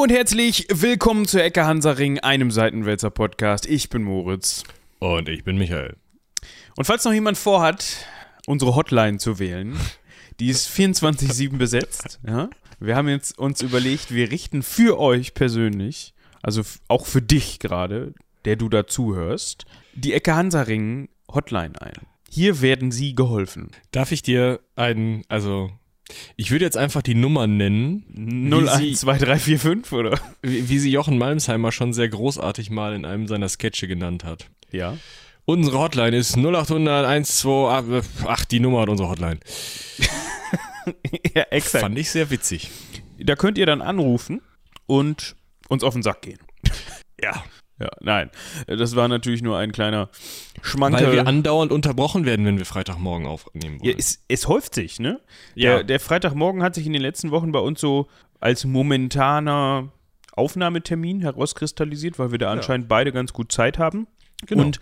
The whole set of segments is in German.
Hallo und herzlich willkommen zur Ecke Hansaring, einem Seitenwälzer Podcast. Ich bin Moritz. Und ich bin Michael. Und falls noch jemand vorhat, unsere Hotline zu wählen, die ist 24-7 besetzt. Ja? Wir haben jetzt uns überlegt, wir richten für euch persönlich, also auch für dich gerade, der du dazuhörst, die Ecke Hansaring Hotline ein. Hier werden sie geholfen. Darf ich dir einen, also ich würde jetzt einfach die Nummer nennen. 012345 oder? Wie, wie sie Jochen Malmsheimer schon sehr großartig mal in einem seiner Sketche genannt hat. Ja. Unsere Hotline ist 0800 128, ach, die Nummer hat unsere Hotline. ja, exakt. Fand ich sehr witzig. Da könnt ihr dann anrufen und uns auf den Sack gehen. Ja. Ja, nein. Das war natürlich nur ein kleiner Schmankerl. Weil wir andauernd unterbrochen werden, wenn wir Freitagmorgen aufnehmen wollen. Ja, es, es häuft sich, ne? Ja. Der, der Freitagmorgen hat sich in den letzten Wochen bei uns so als momentaner Aufnahmetermin herauskristallisiert, weil wir da anscheinend beide ganz gut Zeit haben. Genau. Und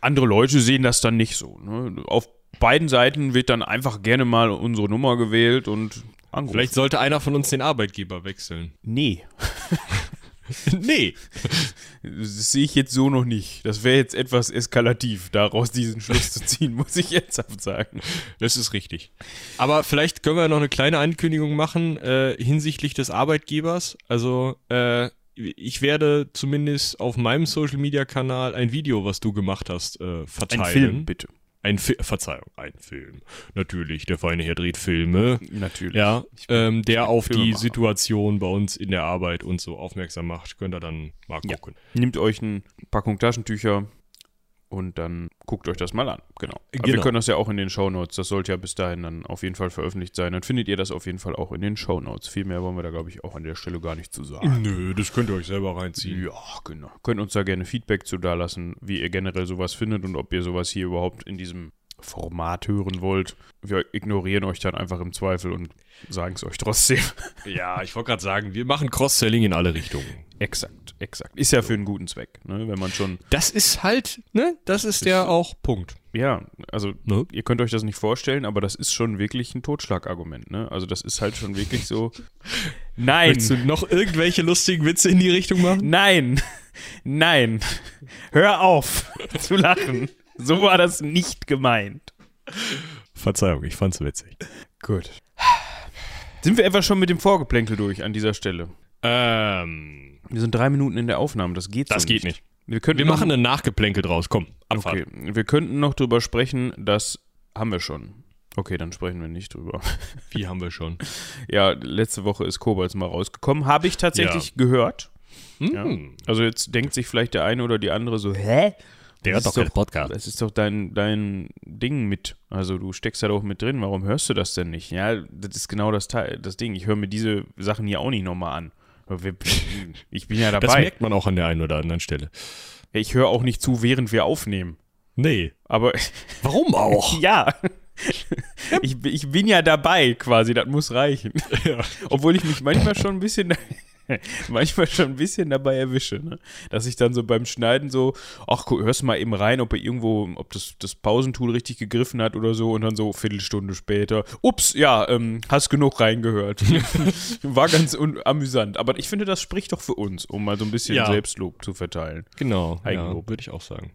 andere Leute sehen das dann nicht so. Ne? Auf beiden Seiten wird dann einfach gerne mal unsere Nummer gewählt und angerufen. Vielleicht sollte einer von uns den Arbeitgeber wechseln. Nee. nee. Das sehe ich jetzt so noch nicht. Das wäre jetzt etwas eskalativ, daraus diesen Schluss zu ziehen, muss ich jetzt sagen. Das ist richtig. Aber vielleicht können wir noch eine kleine Ankündigung machen äh, hinsichtlich des Arbeitgebers. Also äh, ich werde zumindest auf meinem Social Media Kanal ein Video, was du gemacht hast, äh, verteilen. Ein Film, bitte. Ein Fi Verzeihung, ein Film. Natürlich, der feine Herr dreht Filme. Natürlich. Ja, ähm, der auf die. Situation bei uns in der Arbeit und so aufmerksam macht. Könnt ihr dann mal Ja. gucken. Nehmt euch eine Packung Taschentücher und dann guckt euch das mal an. Genau. Aber wir Genau. können das ja auch in den Shownotes. Das sollte ja bis dahin dann auf jeden Fall veröffentlicht sein. Dann findet ihr das auf jeden Fall auch in den Shownotes. Viel mehr wollen wir da, glaube ich, auch an der Stelle gar nicht zu sagen. Nö, das könnt ihr euch selber reinziehen. Ja, genau. Könnt uns da gerne Feedback zu dalassen, wie ihr generell sowas findet und ob ihr sowas hier überhaupt in diesem Format hören wollt. Wir ignorieren euch dann einfach im Zweifel und sagen es euch trotzdem. Ja, ich wollte gerade sagen, wir machen Cross-Selling in alle Richtungen. exakt, exakt. Ist ja für einen guten Zweck, ne? wenn man schon Das ist halt, ne, das ist der auch Punkt. Ja, also Ne? ihr könnt euch das nicht vorstellen, aber das ist schon wirklich ein Totschlagargument, ne? Also das ist halt schon wirklich so. Nein! Willst du noch irgendwelche lustigen Witze in die Richtung machen? Nein! Nein! Hör auf zu lachen! So war das nicht gemeint. Verzeihung, ich fand's witzig. Gut. Sind wir etwa schon mit dem Vorgeplänkel durch an dieser Stelle? Ähm, Wir sind drei Minuten in der Aufnahme, das geht das so geht nicht. Wir, könnten Wir noch- machen ein Nachgeplänkel draus, komm, Abfahrt. Okay, wir könnten noch drüber sprechen, das haben wir schon. Okay, dann sprechen wir nicht drüber. Wie haben wir schon? Ja, letzte Woche ist Kobolds mal rausgekommen. Habe ich tatsächlich gehört. Ja. Hm, Also jetzt denkt sich vielleicht der eine oder die andere so, hä? Der Das hat ist doch keinen Podcast. Das ist doch dein, dein Ding mit. Also du steckst da doch mit drin. Warum hörst du das denn nicht? Ja, das ist genau das, Teil, das Ding. Ich höre mir diese Sachen hier auch nicht nochmal an. Ich bin ja Das dabei. merkt man auch an der einen oder anderen Stelle. Ich höre auch nicht zu, während wir aufnehmen. Nee. Aber Warum auch? ja. Ich, bin- ich bin ja dabei quasi, das muss reichen. Ja. Obwohl ich mich manchmal schon ein bisschen, manchmal schon ein bisschen dabei erwische, ne? dass ich dann so beim Schneiden so, ach, hörst mal eben rein, ob er irgendwo, ob das, das Pausentool richtig gegriffen hat oder so und dann so Viertelstunde später, ups, ja, ähm, hast genug reingehört. War ganz amüsant, aber ich finde, das spricht doch für uns, um mal so ein bisschen Ja. Selbstlob zu verteilen. Genau, ja, Eigenlob. würde ich auch sagen.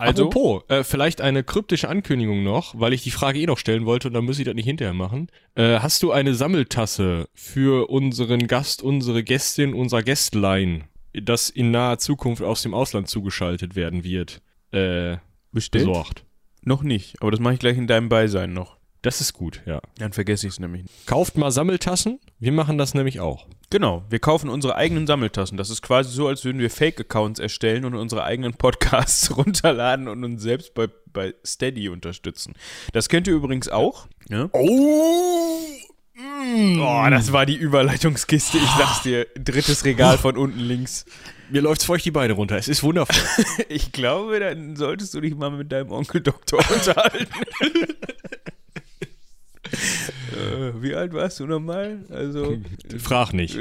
Also, Apropos, äh, vielleicht eine kryptische Ankündigung noch, weil ich die Frage eh noch stellen wollte und dann muss ich das nicht hinterher machen. Äh, hast du eine Sammeltasse für unseren Gast, unsere Gästin, unser Gästlein, das in naher Zukunft aus dem Ausland zugeschaltet werden wird, äh, bestellt? besorgt? Noch nicht, aber das mache ich gleich in deinem Beisein noch. Das ist gut, ja. Dann vergesse ich es nämlich nicht. Kauft mal Sammeltassen, wir machen das nämlich auch. Genau, wir kaufen unsere eigenen Sammeltassen. Das ist quasi so, als würden wir Fake-Accounts erstellen und unsere eigenen Podcasts runterladen und uns selbst bei, bei Steady unterstützen. Das kennt ihr übrigens auch. Ja? Oh! Oh, das war die Überleitungskiste. Ich sag's dir, drittes Regal von unten links. Mir läuft's feucht die Beine runter, es ist wundervoll. Ich glaube, dann solltest du dich mal mit deinem Onkel Doktor unterhalten. Äh, wie alt warst du nochmal? Also, Frag nicht.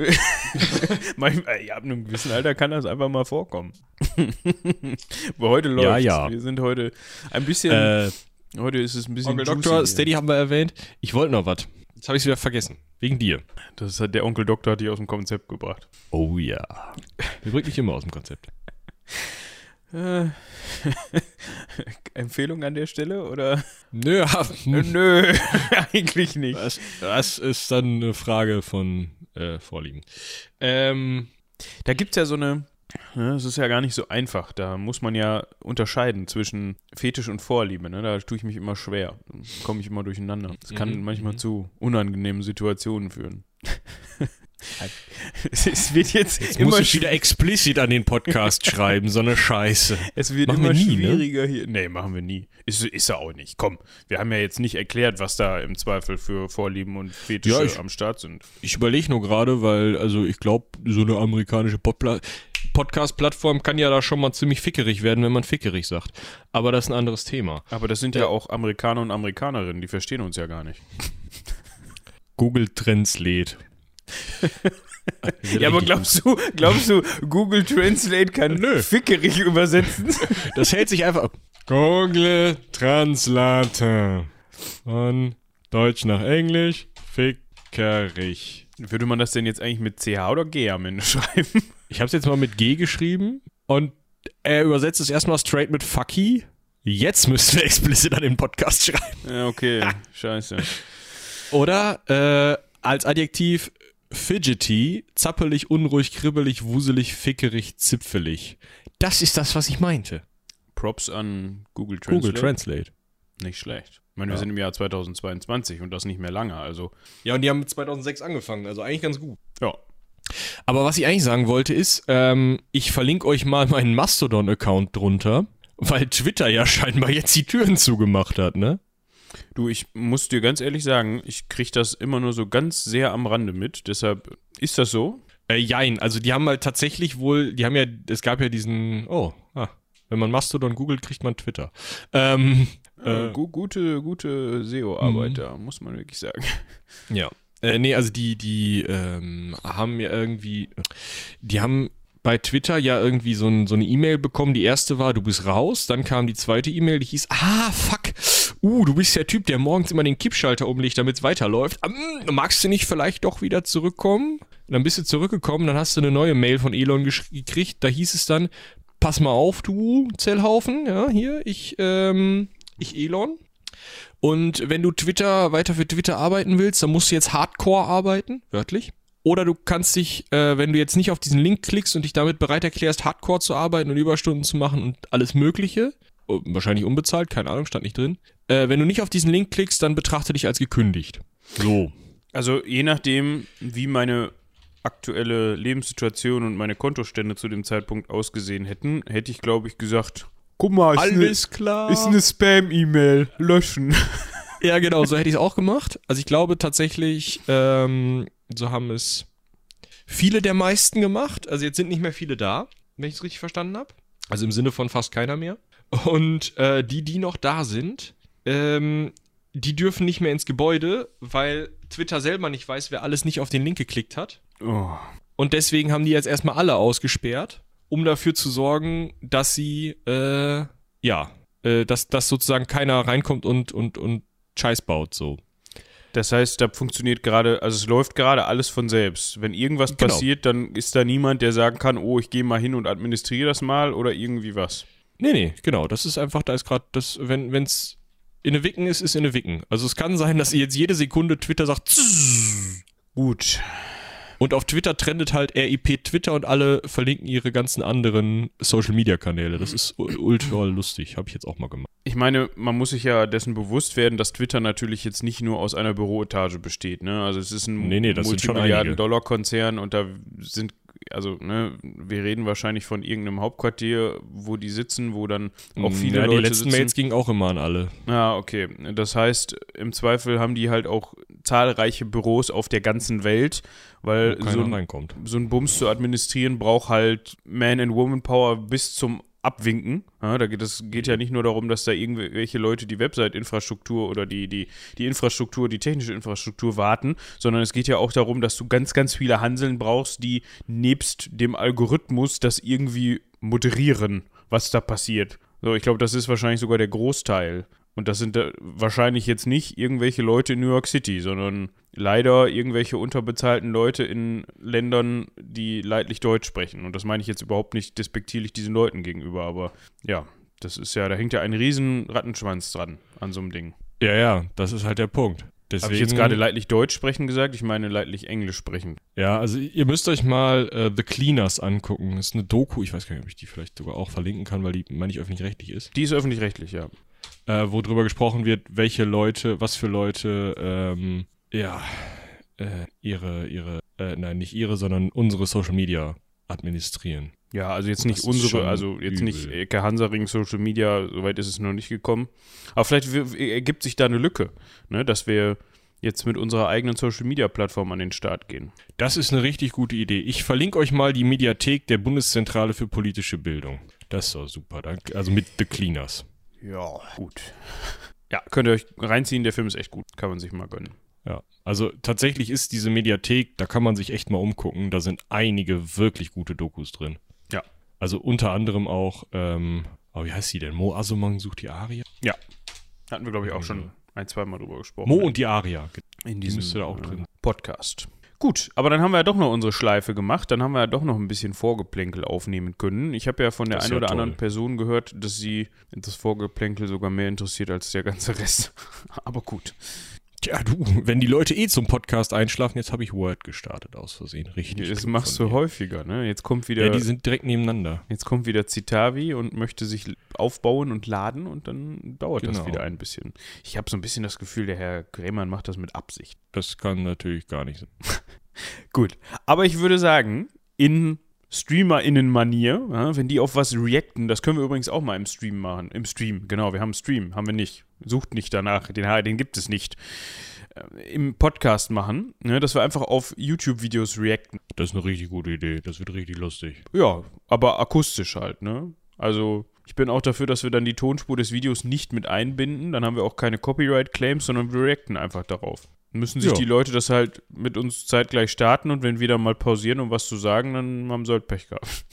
manchmal, ja, ab einem gewissen Alter kann das einfach mal vorkommen. Aber heute läuft Ja, ja. Wir sind heute ein bisschen, Äh, heute ist es ein bisschen Onkel Doktor. Steady haben wir erwähnt. Ich wollte noch was. Jetzt habe ich wieder vergessen. Wegen dir. Das hat der Onkel Doktor hat dich aus dem Konzept gebracht. Oh ja. Der bringt mich immer aus dem Konzept. Äh, Empfehlung an der Stelle oder? Nö, Nö, eigentlich nicht. das, das ist dann eine Frage von äh, Vorlieben. Ähm, Da gibt es ja so eine, ne, es ist ja gar nicht so einfach. Da muss man ja unterscheiden zwischen Fetisch und Vorliebe. Ne? Da tue ich mich immer schwer. Komme ich immer durcheinander. Das kann Mhm, manchmal mhm. zu unangenehmen Situationen führen. es, wird jetzt, jetzt immer muss ich wieder explizit an den Podcast schreiben, so eine Scheiße. Es wird Machen immer wir nie, ne? schwieriger hier. Nee, machen wir nie. Ist, ist er auch nicht. Komm, wir haben ja jetzt nicht erklärt, was da im Zweifel für Vorlieben und Fetische Ja, ich- am Start sind. Ich überlege nur gerade, weil, also ich glaube, so eine amerikanische Podpla Podcast-Plattform kann ja da schon mal ziemlich fickerig werden, wenn man fickerig sagt. Aber das ist ein anderes Thema. Aber das sind ja auch Amerikaner und Amerikanerinnen, die verstehen uns ja gar nicht. Google Translate. Ja, aber glaubst du, glaubst du, Google Translate kann Nö. fickerig übersetzen? Das hält sich einfach ab. Google Translate. Von Deutsch nach Englisch. Fickerig. Würde man das denn jetzt eigentlich mit CH oder G am Ende schreiben? Ich habe es jetzt mal mit G geschrieben und er übersetzt es erstmal straight mit fucky. Jetzt müssten wir explizit an den Podcast schreiben. Ja, okay, scheiße. Oder äh, als Adjektiv fidgety, zappelig, unruhig, kribbelig, wuselig, fickerig, zipfelig. Das ist das, was ich meinte. Props an Google Translate. Google Translate. Nicht schlecht. Ich meine, wir Ja. sind im Jahr 2022 und das nicht mehr lange, also Ja, und die haben 2006 angefangen, also eigentlich ganz gut. ja. Aber was ich eigentlich sagen wollte ist, ähm, ich verlinke euch mal meinen Mastodon-Account drunter, weil Twitter ja scheinbar jetzt die Türen zugemacht hat, ne? Du, ich muss dir ganz ehrlich sagen, ich kriege das immer nur so ganz sehr am Rande mit. Deshalb ist das so. Äh, jein, also die haben halt tatsächlich wohl, die haben ja, es gab ja diesen, oh, ah, wenn man Mastodon googelt, kriegt man Twitter. Ähm, Äh, äh, gu gute, gute SEO-Arbeit da, muss man wirklich sagen. ja. Äh, nee, also die, die ähm, haben ja irgendwie, die haben bei Twitter ja irgendwie so, ein, so eine E-Mail bekommen. Die erste war, du bist raus. Dann kam die zweite E-Mail, die hieß, ah, fuck. Uh, du bist der Typ, der morgens immer den Kippschalter umlegt, damit es weiterläuft. Ähm, magst du nicht vielleicht doch wieder zurückkommen? Und dann bist du zurückgekommen, dann hast du eine neue Mail von Elon gekriegt. Da hieß es dann, pass mal auf, du Zellhaufen. Ja, hier, ich, ähm, ich Elon. Und wenn du Twitter weiter für Twitter arbeiten willst, dann musst du jetzt Hardcore arbeiten, wörtlich. Oder du kannst dich, äh, wenn du jetzt nicht auf diesen Link klickst und dich damit bereit erklärst, Hardcore zu arbeiten und Überstunden zu machen und alles Mögliche, wahrscheinlich unbezahlt, keine Ahnung, stand nicht drin. Äh, wenn du nicht auf diesen Link klickst, dann betrachte dich als gekündigt. So. Also je nachdem, wie meine aktuelle Lebenssituation und meine Kontostände zu dem Zeitpunkt ausgesehen hätten, hätte ich, glaube ich, gesagt, guck mal, ist eine, Alles klar. ist eine Spam-E-Mail, löschen. Ja, genau, so hätte ich es auch gemacht. Also ich glaube tatsächlich, ähm, so haben es viele der meisten gemacht. Also jetzt sind nicht mehr viele da, wenn ich es richtig verstanden habe. Also im Sinne von fast keiner mehr. Und äh, die, die noch da sind, ähm, die dürfen nicht mehr ins Gebäude, weil Twitter selber nicht weiß, wer alles nicht auf den Link geklickt hat. Oh. Und deswegen haben die jetzt erstmal alle ausgesperrt, um dafür zu sorgen, dass sie, äh, ja, äh, dass, dass sozusagen keiner reinkommt und, und, und Scheiß baut, so. Das heißt, da funktioniert gerade, also es läuft gerade alles von selbst. Wenn irgendwas Genau. passiert, dann ist da niemand, der sagen kann, oh, ich gehe mal hin und administriere das mal oder irgendwie was. Nee, nee, genau. Das ist einfach, da ist gerade das, wenn es in eine Wicken ist, ist in eine Wicken. Also es kann sein, dass jetzt jede Sekunde Twitter sagt "Zzzz". Gut. und auf Twitter trendet halt RIP Twitter und alle verlinken ihre ganzen anderen Social Media Kanäle. Das ist ultra lustig, habe ich jetzt auch mal gemacht. Ich meine, man muss sich ja dessen bewusst werden, dass Twitter natürlich jetzt nicht nur aus einer Büroetage besteht. Ne? Also es ist ein Nee, nee. Multimilliarden-Dollar-Konzern und da sind, also ne, wir reden wahrscheinlich von irgendeinem Hauptquartier, wo die sitzen, wo dann auch viele ja, Leute die letzten sitzen. Mails gingen auch immer an alle. Ja, okay. Das heißt, im Zweifel haben die halt auch zahlreiche Büros auf der ganzen Welt, weil so ein, so ein Bums zu administrieren braucht halt Man- and Woman-Power bis zum Abwinken. Ja, da geht es geht ja nicht nur darum, dass da irgendwelche Leute die Website-Infrastruktur oder die, die, die Infrastruktur, die technische Infrastruktur warten, sondern es geht ja auch darum, dass du ganz, ganz viele Hanseln brauchst, die nebst dem Algorithmus das irgendwie moderieren, was da passiert. So, ich glaube, das ist wahrscheinlich sogar der Großteil. Und das sind da wahrscheinlich jetzt nicht irgendwelche Leute in New York City, sondern leider irgendwelche unterbezahlten Leute in Ländern, die leidlich Deutsch sprechen. Und das meine ich jetzt überhaupt nicht despektierlich diesen Leuten gegenüber, aber ja, das ist ja, da hängt ja ein riesen Rattenschwanz dran an so einem Ding. Ja, ja, das ist halt der Punkt. Habe ich jetzt gerade leidlich Deutsch sprechen gesagt? Ich meine leidlich Englisch sprechen. Ja, also ihr müsst euch mal äh, The Cleaners angucken. Das ist eine Doku, ich weiß gar nicht, ob ich die vielleicht sogar auch verlinken kann, weil die, meine ich, öffentlich-rechtlich ist. Die ist öffentlich-rechtlich, ja. Äh, wo drüber gesprochen wird, welche Leute, was für Leute, ähm, ja, äh, ihre, ihre, äh, nein, nicht ihre, sondern unsere Social Media administrieren. Ja, also jetzt nicht unsere, also jetzt nicht übel. Ecke Hansaring Social Media, soweit ist es noch nicht gekommen. Aber vielleicht ergibt sich da eine Lücke, ne, dass wir jetzt mit unserer eigenen Social Media Plattform an den Start gehen. Das ist eine richtig gute Idee. Ich verlinke euch mal die Mediathek der Bundeszentrale für politische Bildung. Das ist doch super. Danke. Also mit The Cleaners. Ja, gut. Ja, könnt ihr euch reinziehen, der Film ist echt gut, kann man sich mal gönnen. Ja. Also tatsächlich ist diese Mediathek, da kann man sich echt mal umgucken. Da sind einige wirklich gute Dokus drin. Ja. Also unter anderem auch, ähm, oh, wie heißt sie denn? Mo Asumang sucht die Aria? Hatten wir, glaube ich, auch schon ein, zwei Mal drüber gesprochen. Mo und die Aria. in die diesem da auch äh, drin. Podcast. Gut, aber dann haben wir ja doch noch unsere Schleife gemacht. Dann haben wir ja doch noch ein bisschen Vorgeplänkel aufnehmen können. Ich habe ja von der einen ja oder anderen toll. Person gehört, dass sie das Vorgeplänkel sogar mehr interessiert als der ganze Rest. aber gut. Tja, du, wenn die Leute eh zum Podcast einschlafen, jetzt habe ich Word gestartet aus Versehen. Richtig. Das machst du häufiger, ne? Jetzt kommt wieder, Ja, die sind direkt nebeneinander. jetzt kommt wieder Citavi und möchte sich aufbauen und laden und dann dauert das Genau. wieder ein bisschen. Ich habe so ein bisschen das Gefühl, der Herr Grämann macht das mit Absicht. Das kann natürlich gar nicht sein. Gut, aber ich würde sagen, in StreamerInnen-Manier, ja, wenn die auf was reacten, das können wir übrigens auch mal im Stream machen. Im Stream, genau, wir haben einen Stream, haben wir nicht. Sucht nicht danach, den, den gibt es nicht. Äh, Im Podcast machen, ne, dass wir einfach auf YouTube-Videos reacten. Das ist eine richtig gute Idee. Das wird richtig lustig. Ja, aber akustisch halt, ne? Also, ich bin auch dafür, dass wir dann die Tonspur des Videos nicht mit einbinden. Dann haben wir auch keine Copyright-Claims, sondern wir reacten einfach darauf. Müssen sich Ja. die Leute das halt mit uns zeitgleich starten und wenn wir dann mal pausieren, um was zu sagen, dann haben sie halt Pech gehabt.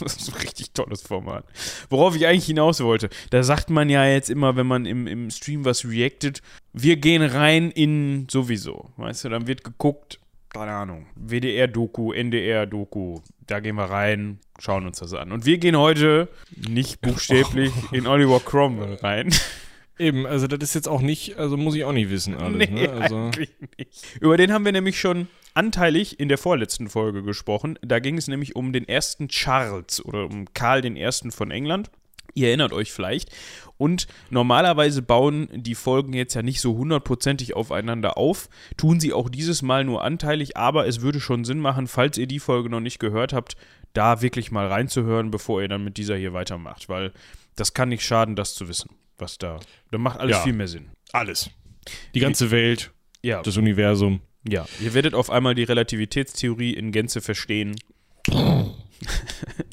Das ist ein richtig tolles Format. Worauf ich eigentlich hinaus wollte, da sagt man ja jetzt immer, wenn man im, im Stream was reactet, wir gehen rein in sowieso. Weißt du, dann wird geguckt, keine Ahnung, WDR-Doku, NDR-Doku, da gehen wir rein, schauen uns das an. Und wir gehen heute nicht buchstäblich in Oliver Cromwell rein. Eben, also das ist jetzt auch nicht, also muss ich auch nicht wissen alles. Nee, ne? Also, eigentlich nicht. Über den haben wir nämlich schon anteilig in der vorletzten Folge gesprochen. Da ging es nämlich um den ersten Charles oder um Karl den Ersten von England. Ihr erinnert euch vielleicht. Und normalerweise bauen die Folgen jetzt ja nicht so hundertprozentig aufeinander auf. Tun sie auch dieses Mal nur anteilig, aber es würde schon Sinn machen, falls ihr die Folge noch nicht gehört habt, da wirklich mal reinzuhören, bevor ihr dann mit dieser hier weitermacht. Weil das kann nicht schaden, das zu wissen, was da. Da macht alles Ja. viel mehr Sinn. alles. Die ganze Welt, Ja. das Universum. Ja, ihr werdet auf einmal die Relativitätstheorie in Gänze verstehen.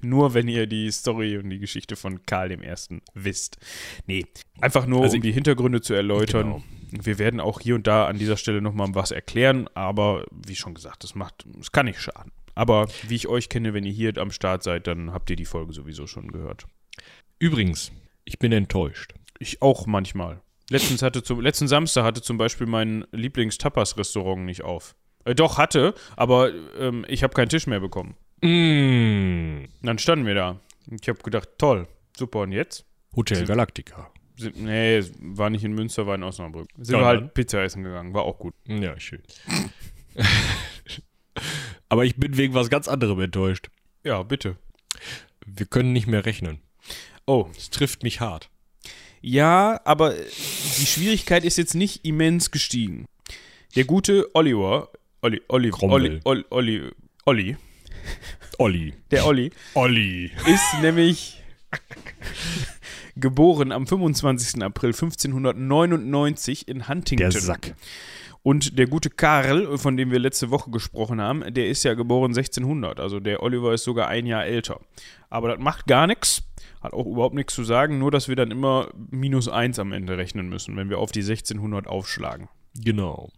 nur wenn ihr die Story und die Geschichte von Karl I. wisst. Nee, einfach nur, Also um die Hintergründe zu erläutern. Genau. Wir werden auch hier und da an dieser Stelle nochmal was erklären, aber wie schon gesagt, das macht, es kann nicht schaden. Aber wie ich euch kenne, wenn ihr hier am Start seid, dann habt ihr die Folge sowieso schon gehört. Übrigens, ich bin enttäuscht. Ich auch manchmal. Letztens hatte zum, letzten Samstag hatte zum Beispiel mein Lieblings-Tapas-Restaurant nicht auf. Äh, doch, hatte, aber ähm, ich habe keinen Tisch mehr bekommen. Und dann standen wir da. Ich habe gedacht, toll, super, und jetzt? Hotel Galactica. Sind, nee, war nicht in Münster, war in Osnabrück. Sind Ja, wir halt. Pizza essen gegangen, war auch gut. Ja, schön. Aber ich bin wegen was ganz anderem enttäuscht. Ja, bitte. Wir können nicht mehr rechnen. Oh, Es trifft mich hart. Ja, aber äh, die Schwierigkeit ist jetzt nicht immens gestiegen. Der gute Oliver, Olli, Olli, Olli, Olli, Olli, Olli. der Olli, Olli. ist nämlich geboren am 25. April 1599 in Huntington. Der Sack. Und der gute Karl, von dem wir letzte Woche gesprochen haben, der ist ja geboren 1600. Also der Oliver ist sogar ein Jahr älter. Aber das macht gar nichts. Hat auch überhaupt nichts zu sagen, nur dass wir dann immer minus eins am Ende rechnen müssen, wenn wir auf die 1600 aufschlagen. Genau.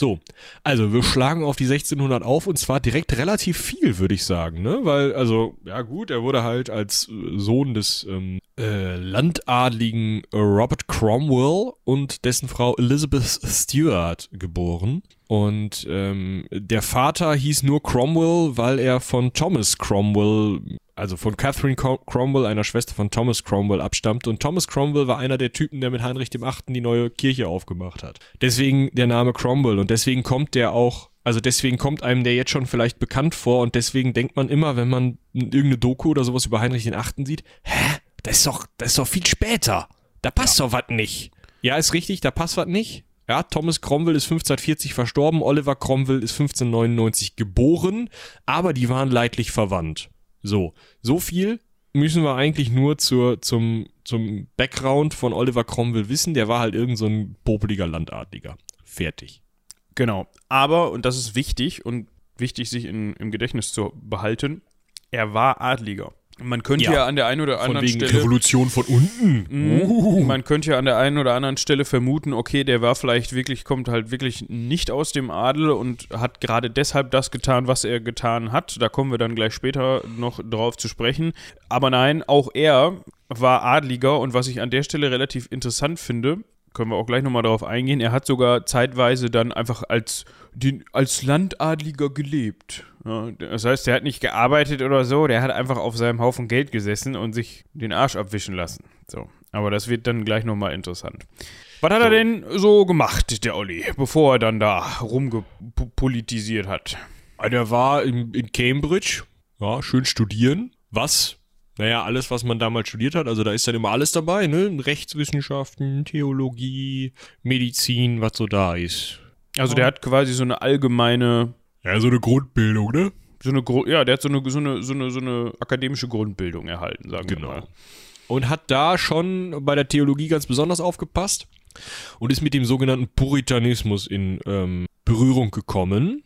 So, also wir schlagen auf die 1600 auf und zwar direkt relativ viel, würde ich sagen, ne? Weil, also, ja gut, er wurde halt als äh, Sohn des ähm, äh, landadligen Robert Cromwell und dessen Frau Elizabeth Stuart geboren. Und ähm, der Vater hieß nur Cromwell, weil er von Thomas Cromwell also von Catherine Cromwell, einer Schwester von Thomas Cromwell, abstammt. Und Thomas Cromwell war einer der Typen, der mit Heinrich dem Achten die neue Kirche aufgemacht hat. Deswegen der Name Cromwell und deswegen kommt der auch, also deswegen kommt einem der jetzt schon vielleicht bekannt vor und deswegen denkt man immer, wenn man irgendeine Doku oder sowas über Heinrich den Achten sieht, hä, das ist doch, das ist doch viel später. Da passt ja. doch was nicht. Ja, ist richtig, da passt was nicht. Ja, Thomas Cromwell ist 1540 verstorben, Oliver Cromwell ist 1599 geboren, aber die waren leidlich verwandt. So, so viel müssen wir eigentlich nur zur, zum, zum Background von Oliver Cromwell wissen. Der war halt irgend so ein popeliger Landadliger. Fertig. Genau. Aber, und das ist wichtig und wichtig, sich in, im Gedächtnis zu behalten, er war Adliger. Man könnte ja, ja an der einen oder anderen von wegen Stelle. Revolution von unten. Mh, uh. Man könnte ja an der einen oder anderen Stelle vermuten, okay, der war vielleicht wirklich, kommt halt wirklich nicht aus dem Adel und hat gerade deshalb das getan, was er getan hat. Da kommen wir dann gleich später noch drauf zu sprechen. Aber nein, auch er war Adliger und was ich an der Stelle relativ interessant finde, können wir auch gleich nochmal darauf eingehen. Er hat sogar zeitweise dann einfach als, den, als Landadliger gelebt. Ja, das heißt, er hat nicht gearbeitet oder so, der hat einfach auf seinem Haufen Geld gesessen und sich den Arsch abwischen lassen. So. Aber das wird dann gleich nochmal interessant. Was hat so. er denn so gemacht, der Olli, bevor er dann da rumgepolitisiert hat? Der war in, in Cambridge, ja, schön studieren. Was naja, alles, was man damals studiert hat, also da ist dann immer alles dabei, ne? Rechtswissenschaften, Theologie, Medizin, was so da ist. Also der hat quasi so eine allgemeine. Ja, so eine Grundbildung, ne? So eine Gru ja, der hat so eine, so eine, so eine, so eine akademische Grundbildung erhalten, sagen genau. wir mal. Und hat da schon bei der Theologie ganz besonders aufgepasst und ist mit dem sogenannten Puritanismus in ähm, Berührung gekommen.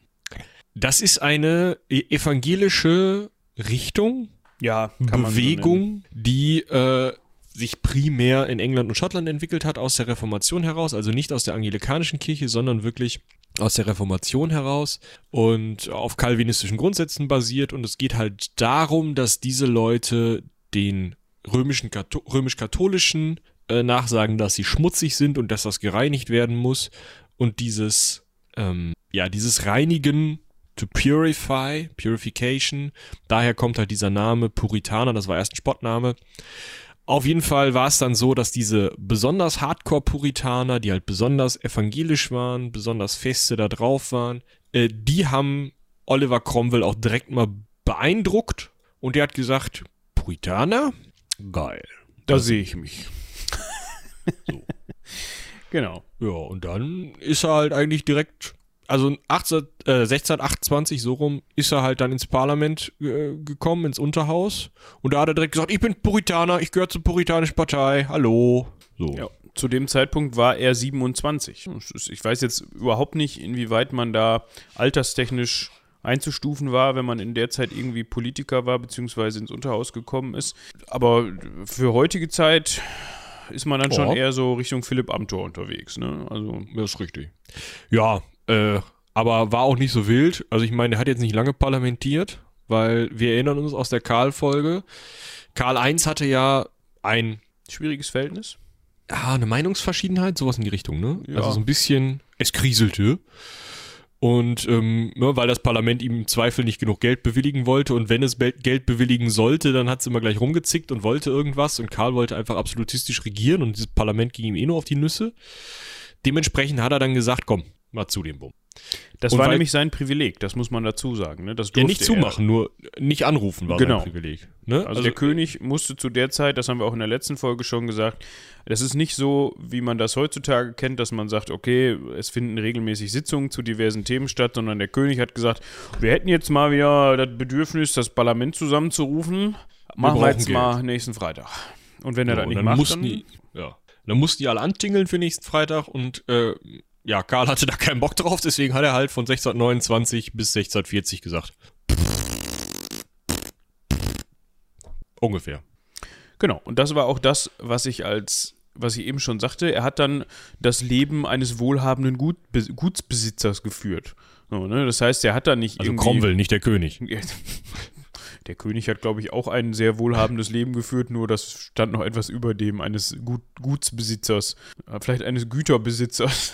Das ist eine e-, evangelische Richtung, ja, Bewegung, so die äh, sich primär in England und Schottland entwickelt hat, aus der Reformation heraus, also nicht aus der anglikanischen Kirche, sondern wirklich aus der Reformation heraus und auf kalvinistischen Grundsätzen basiert. Und es geht halt darum, dass diese Leute den römischen römisch-katholischen äh, nachsagen, dass sie schmutzig sind und dass das gereinigt werden muss. Und dieses, ähm, ja, dieses Reinigen to purify, purification. Daher kommt halt dieser Name Puritaner, das war erst ein Spottname. Auf jeden Fall war es dann so, dass diese besonders Hardcore-Puritaner, die halt besonders evangelisch waren, besonders feste da drauf waren, äh, die haben Oliver Cromwell auch direkt mal beeindruckt und der hat gesagt, Puritaner? Geil. Da sehe ich mich. so. Genau. Ja, und dann ist er halt eigentlich direkt also 18, äh, 1628 so rum ist er halt dann ins Parlament äh, gekommen, ins Unterhaus. Und da hat er direkt gesagt, ich bin Puritaner, ich gehöre zur puritanischen Partei, hallo. So. Ja, zu dem Zeitpunkt war er 27. Ich weiß jetzt überhaupt nicht, inwieweit man da alterstechnisch einzustufen war, wenn man in der Zeit irgendwie Politiker war, beziehungsweise ins Unterhaus gekommen ist. Aber für heutige Zeit ist man dann oh. schon eher so Richtung Philipp Amthor unterwegs, ne? Also. Das ist richtig. Ja, äh, aber war auch nicht so wild. Also ich meine, er hat jetzt nicht lange parlamentiert, weil wir erinnern uns aus der Karl-Folge. Karl I hatte ja ein schwieriges Verhältnis. Ja, eine Meinungsverschiedenheit, sowas in die Richtung, ne? Ja. Also so ein bisschen, es kriselte. Und ähm, ne, weil das Parlament ihm im Zweifel nicht genug Geld bewilligen wollte und wenn es Geld bewilligen sollte, dann hat es immer gleich rumgezickt und wollte irgendwas und Karl wollte einfach absolutistisch regieren und dieses Parlament ging ihm eh nur auf die Nüsse. Dementsprechend hat er dann gesagt, komm, mal zu dem Bumm. Das und war nämlich sein Privileg, das muss man dazu sagen. Ne? Das ja, nicht zumachen, er. nur nicht anrufen war genau. sein Privileg. Ne? Also, also, der König musste zu der Zeit, das haben wir auch in der letzten Folge schon gesagt, das ist nicht so, wie man das heutzutage kennt, dass man sagt, okay, es finden regelmäßig Sitzungen zu diversen Themen statt, sondern der König hat gesagt, wir hätten jetzt mal wieder das Bedürfnis, das Parlament zusammenzurufen, machen wir, wir jetzt Geld. mal nächsten Freitag. Und wenn er ja, das nicht dann macht, dann... Die, ja. Dann mussten die alle antingeln für nächsten Freitag und äh, ja, Karl hatte da keinen Bock drauf, deswegen hat er halt von 1629 bis 1640 gesagt. Ungefähr. Genau, und das war auch das, was ich als was ich eben schon sagte, er hat dann das Leben eines wohlhabenden Gut, Gutsbesitzers geführt. So, ne? Das heißt, er hat da nicht Also. Cromwell, nicht der König. Der König hat, glaube ich, auch ein sehr wohlhabendes Leben geführt, nur das stand noch etwas über dem eines Gut Gutsbesitzers. Äh, Vielleicht eines Güterbesitzers.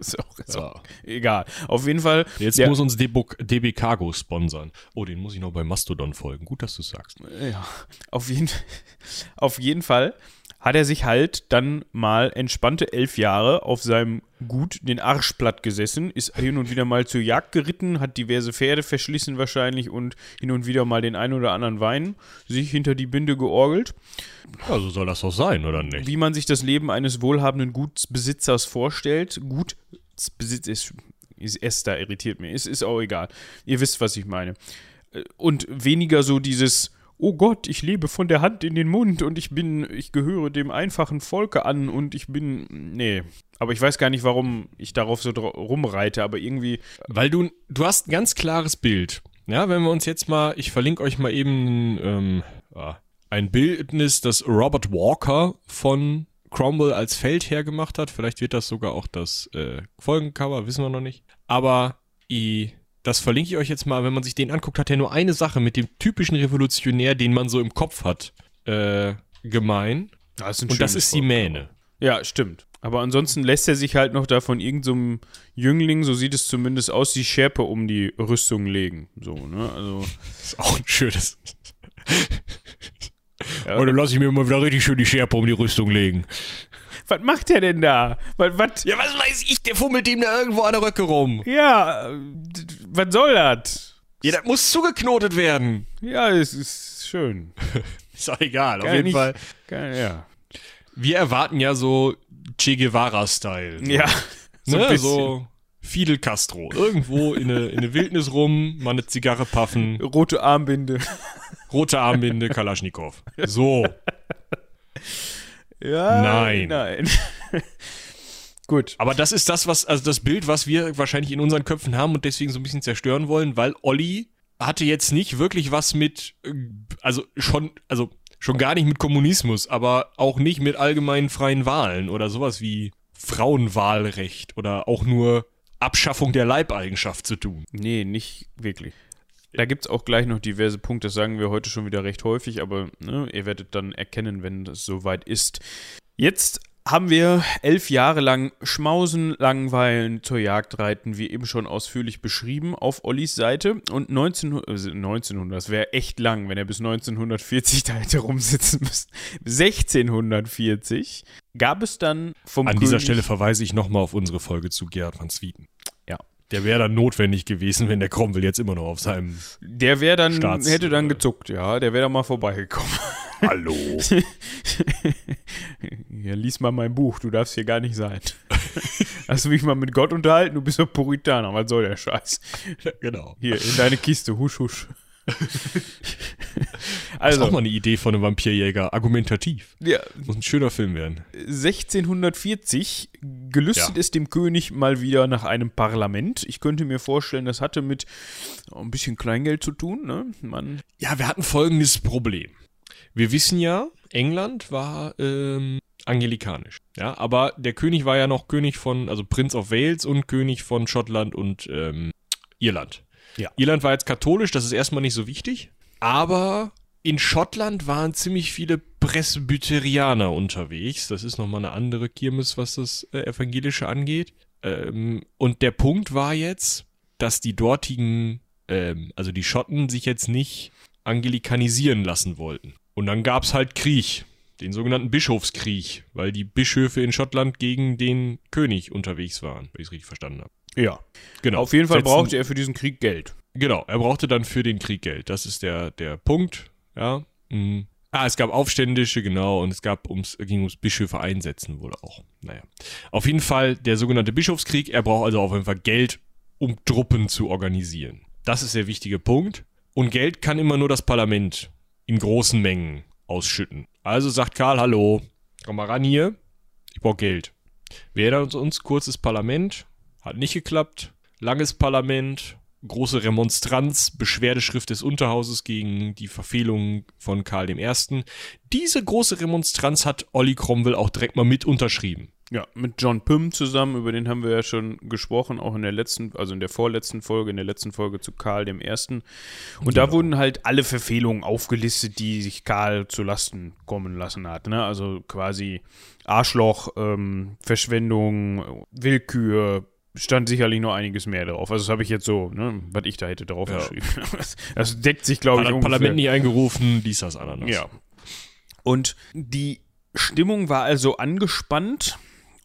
Ist auch, ist auch egal. Auf jeden Fall. Jetzt der, muss uns DB, DB Cargo sponsern. Oh, den muss ich noch bei Mastodon folgen. Gut, dass du sagst. Ja, auf jeden, auf jeden Fall hat er sich halt dann mal entspannte elf Jahre auf seinem Gut den Arsch platt gesessen, ist hin und wieder mal zur Jagd geritten, hat diverse Pferde verschlissen wahrscheinlich und hin und wieder mal den ein oder anderen Wein sich hinter die Binde georgelt. Ja, so soll das doch sein, oder nicht? Wie man sich das Leben eines wohlhabenden Gutsbesitzers vorstellt. Gutsbesitz ist, ist Esther irritiert mich, ist, ist auch egal. Ihr wisst, was ich meine. Und weniger so dieses oh Gott, ich lebe von der Hand in den Mund und ich bin, ich gehöre dem einfachen Volke an und ich bin, nee. Aber ich weiß gar nicht, warum ich darauf so rumreite, aber irgendwie. Weil du, du hast ein ganz klares Bild. Ja, wenn wir uns jetzt mal, ich verlinke euch mal eben ähm, ein Bildnis, das Robert Walker von Cromwell als Feldherr gemacht hat. Vielleicht wird das sogar auch das äh, Folgencover, wissen wir noch nicht. Aber i, das verlinke ich euch jetzt mal, wenn man sich den anguckt, hat er nur eine Sache mit dem typischen Revolutionär, den man so im Kopf hat, äh, gemein. Das Und das ist die Mähne. Ja, stimmt. Aber ansonsten lässt er sich halt noch da von irgendeinem so Jüngling, so sieht es zumindest aus, die Schärpe um die Rüstung legen. So, ne? Also. Das ist auch ein schönes. ja. Und dann lasse ich mir mal wieder richtig schön die Schärpe um die Rüstung legen. Was macht der denn da? Was, was? Ja, was weiß ich, der fummelt ihm da irgendwo an der Röcke rum. Ja, was soll das? Ja, das muss zugeknotet werden. Ja, es ist schön. ist doch egal, Kann auf jeden nicht, Fall. Kann, ja. Wir erwarten ja so Che Guevara-Style. Ja, so, ne? so Fidel Castro. Irgendwo in eine, in eine Wildnis rum, mal eine Zigarre puffen. Rote Armbinde. Rote Armbinde, Kalaschnikow. So. Ja, Nein. Nein. Gut. Aber das ist das, was, also das Bild, was wir wahrscheinlich in unseren Köpfen haben und deswegen so ein bisschen zerstören wollen, weil Olli hatte jetzt nicht wirklich was mit, äh, also schon, also schon gar nicht mit Kommunismus, aber auch nicht mit allgemeinen freien Wahlen oder sowas wie Frauenwahlrecht oder auch nur Abschaffung der Leibeigenschaft zu tun. Nee, nicht wirklich. Da gibt es auch gleich noch diverse Punkte, das sagen wir heute schon wieder recht häufig, aber ne, ihr werdet dann erkennen, wenn es soweit ist. Jetzt haben wir elf Jahre lang Schmausen, Langweilen, zur Jagd reiten, wie eben schon ausführlich beschrieben, auf Ollis Seite. Und 19, äh, 1900, das wäre echt lang, wenn er bis 1940 da hätte rumsitzen müssen. 1640 gab es dann vom An König, dieser Stelle verweise ich nochmal auf unsere Folge zu Gerhard van Zwieten. Der wäre dann notwendig gewesen, wenn der Cromwell jetzt immer noch auf seinem Der wäre dann, Staats- hätte dann gezuckt, ja, der wäre dann mal vorbeigekommen. Hallo. Ja, lies mal mein Buch, du darfst hier gar nicht sein. Hast du mich mal mit Gott unterhalten? Du bist doch Puritaner, was soll der Scheiß? genau. Hier, in deine Kiste, husch, husch. Das ist auch also, mal eine Idee von einem Vampirjäger. Argumentativ. ja, Muss ein schöner Film werden. 1640 gelüstet Ja. es dem König mal wieder nach einem Parlament. Ich könnte mir vorstellen, das hatte mit ein bisschen Kleingeld zu tun. Ne? Man, Ja, wir hatten folgendes Problem. Wir wissen ja, England war ähm, angelikanisch. Ja, aber der König war ja noch König von, also Prince of Wales und König von Schottland und ähm, Irland. Ja. Irland war jetzt katholisch, das ist erstmal nicht so wichtig. Aber in Schottland waren ziemlich viele Presbyterianer unterwegs. Das ist nochmal eine andere Kirmes, was das äh, Evangelische angeht. Ähm, und der Punkt war jetzt, dass die dortigen, ähm, also die Schotten, sich jetzt nicht angelikanisieren lassen wollten. Und dann gab es halt Krieg, den sogenannten Bischofskrieg, weil die Bischöfe in Schottland gegen den König unterwegs waren, wenn ich es richtig verstanden habe. Ja. Genau. Auf jeden Fall Setzen- brauchte er für diesen Krieg Geld. Genau, er brauchte dann für den Krieg Geld. Das ist der, der Punkt. Ja. Mhm. Ah, es gab Aufständische, genau, und es gab ums, ging ums Bischöfe einsetzen wohl auch. Naja. Auf jeden Fall der sogenannte Bischofskrieg. Er braucht also auf jeden Fall Geld, um Truppen zu organisieren. Das ist der wichtige Punkt. Und Geld kann immer nur das Parlament in großen Mengen ausschütten. Also sagt Karl, hallo, komm mal ran hier. Ich brauche Geld. Wir erinnern uns, uns, kurzes Parlament, hat nicht geklappt. Langes Parlament, große Remonstranz, Beschwerdeschrift des Unterhauses gegen die Verfehlungen von Karl I. Diese große Remonstranz hat Olli Cromwell auch direkt mal mit unterschrieben. Ja, mit John Pym zusammen, über den haben wir ja schon gesprochen, auch in der letzten, also in der vorletzten Folge, in der letzten Folge zu Karl dem Ersten. Und da wurden halt alle Verfehlungen aufgelistet, die sich Karl zu Lasten kommen lassen hat. Ne? Also quasi Arschloch, ähm, Verschwendung, Willkür, stand sicherlich noch einiges mehr drauf. Also das habe ich jetzt so, ne, was ich da hätte drauf Ja. geschrieben. Das, deckt sich, glaube ich, das ungefähr. Parlament nicht eingerufen, dies, das, Ananas. Ja. Und die Stimmung war also angespannt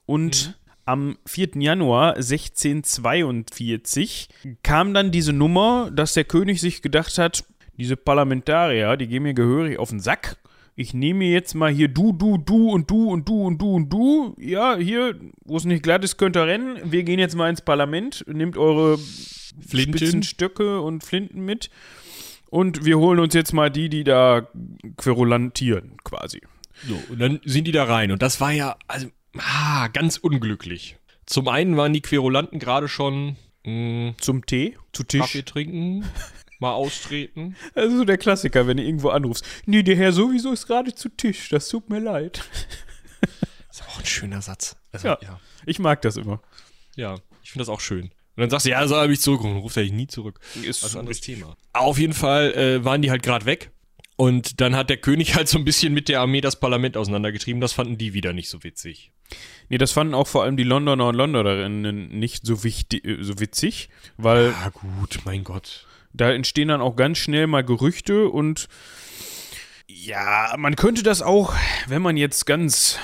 und am 4. Januar 1642 kam dann diese Nummer, dass der König sich gedacht hat, diese Parlamentarier, die gehen mir gehörig auf den Sack. Ich nehme jetzt mal hier du, du, du und du und du und du und du. Ja, hier, wo es nicht glatt ist, könnt ihr rennen. Wir gehen jetzt mal ins Parlament. Nehmt eure Flinten. Spitzenstöcke und Flinten mit. Und wir holen uns jetzt mal die, die da querulantieren, quasi. So, und dann sind die da rein. Und das war ja, also, ah, ganz unglücklich. Zum einen waren die Querulanten gerade schon mh, Zum Tee, zu Kaffee Tisch. trinken, mal austreten. Also der Klassiker, wenn du irgendwo anrufst. Nee, der Herr sowieso ist gerade zu Tisch. Das tut mir leid. ist auch ein schöner Satz. Also, Ja. ja. Ich mag das immer. Ja, ich finde das auch schön. Und dann sagst du, ja, soll er mich zurückrufen. Dann ruft er dich nie zurück. Ist Das ist ein anderes Thema. Auf jeden Fall äh, waren die halt gerade weg. Und dann hat der König halt so ein bisschen mit der Armee das Parlament auseinandergetrieben. Das fanden die wieder nicht so witzig. Nee, das fanden auch vor allem die Londoner und Londonerinnen nicht so, wichtig, so witzig, weil Ah, gut, mein Gott. Da entstehen dann auch ganz schnell mal Gerüchte und ja, man könnte das auch, wenn man jetzt ganz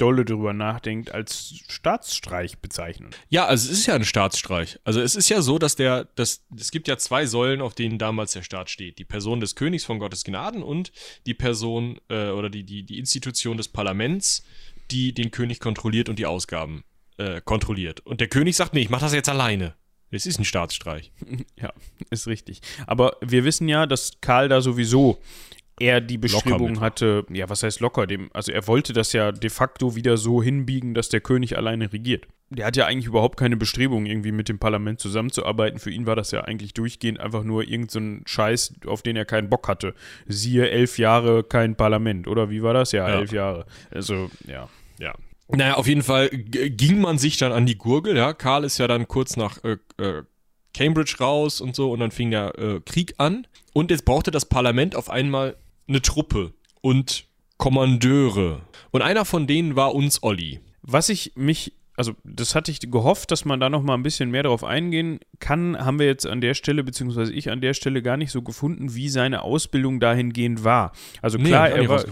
dolle drüber nachdenkt, als Staatsstreich bezeichnen. Ja, also es ist ja ein Staatsstreich. Also es ist ja so, dass der, dass, es gibt ja zwei Säulen, auf denen damals der Staat steht. Die Person des Königs von Gottes Gnaden und die Person äh, oder die, die, die Institution des Parlaments, die den König kontrolliert und die Ausgaben äh, kontrolliert. Und der König sagt, nee, ich mach das jetzt alleine. Es ist ein Staatsstreich. Ja, ist richtig. Aber wir wissen ja, dass Karl da sowieso er die Bestrebung hatte, ja, was heißt locker, dem, also er wollte das ja de facto wieder so hinbiegen, dass der König alleine regiert. Der hat ja eigentlich überhaupt keine Bestrebung, irgendwie mit dem Parlament zusammenzuarbeiten. Für ihn war das ja eigentlich durchgehend einfach nur irgendein so Scheiß, auf den er keinen Bock hatte. Siehe elf Jahre kein Parlament, oder wie war das? Ja, Ja. elf Jahre. Also, ja. Ja. Naja, auf jeden Fall ging man sich dann an die Gurgel, ja. Karl ist ja dann kurz nach äh, äh, Cambridge raus und so und dann fing der äh, Krieg an. Und jetzt brauchte das Parlament auf einmal eine Truppe und Kommandeure. Und einer von denen war uns Olli. Was ich mich, also das hatte ich gehofft, dass man da noch mal ein bisschen mehr drauf eingehen kann, haben wir jetzt an der Stelle, beziehungsweise ich an der Stelle gar nicht so gefunden, wie seine Ausbildung dahingehend war. Also klar, er, war,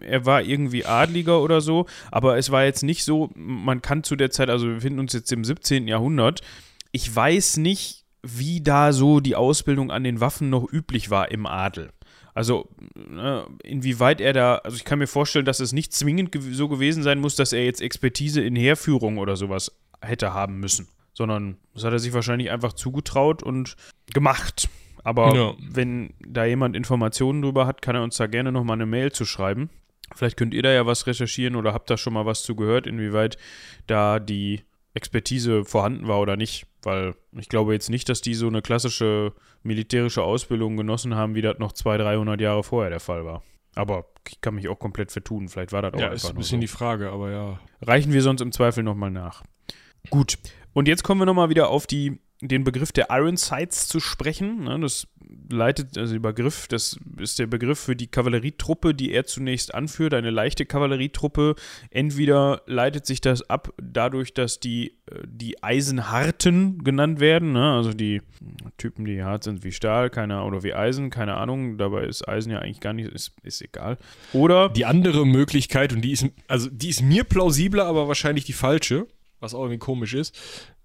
er war irgendwie Adliger oder so, aber es war jetzt nicht so, man kann zu der Zeit, also wir befinden uns jetzt im 17. Jahrhundert, ich weiß nicht, wie da so die Ausbildung an den Waffen noch üblich war im Adel. Also, ne, inwieweit er da, also ich kann mir vorstellen, dass es nicht zwingend so gewesen sein muss, dass er jetzt Expertise in Heerführung oder sowas hätte haben müssen, sondern das hat er sich wahrscheinlich einfach zugetraut und gemacht. Aber Ja. wenn da jemand Informationen drüber hat, kann er uns da gerne nochmal eine Mail zu schreiben. Vielleicht könnt ihr da ja was recherchieren oder habt da schon mal was zu gehört, inwieweit da die Expertise vorhanden war oder nicht. Weil ich glaube jetzt nicht, dass die so eine klassische militärische Ausbildung genossen haben, wie das noch 200, 300 Jahre vorher der Fall war. Aber ich kann mich auch komplett vertun. Vielleicht war das auch Ja, einfach ist ein bisschen so. die Frage, aber ja. Reichen wir sonst im Zweifel nochmal nach. Gut. Und jetzt kommen wir nochmal wieder auf die, den Begriff der Ironsides zu sprechen. Ne, das leitet, also Begriff, das ist der Begriff für die Kavallerietruppe, die er zunächst anführt, eine leichte Kavallerietruppe. Entweder leitet sich das ab dadurch, dass die, äh, die Eisenharten genannt werden, ne? also die Typen, die hart sind wie Stahl, keine oder wie Eisen, keine Ahnung. Dabei ist Eisen ja eigentlich gar nicht, ist, ist egal. Oder Die andere Möglichkeit, und die ist, also die ist mir plausibler, aber wahrscheinlich die falsche, was auch irgendwie komisch ist.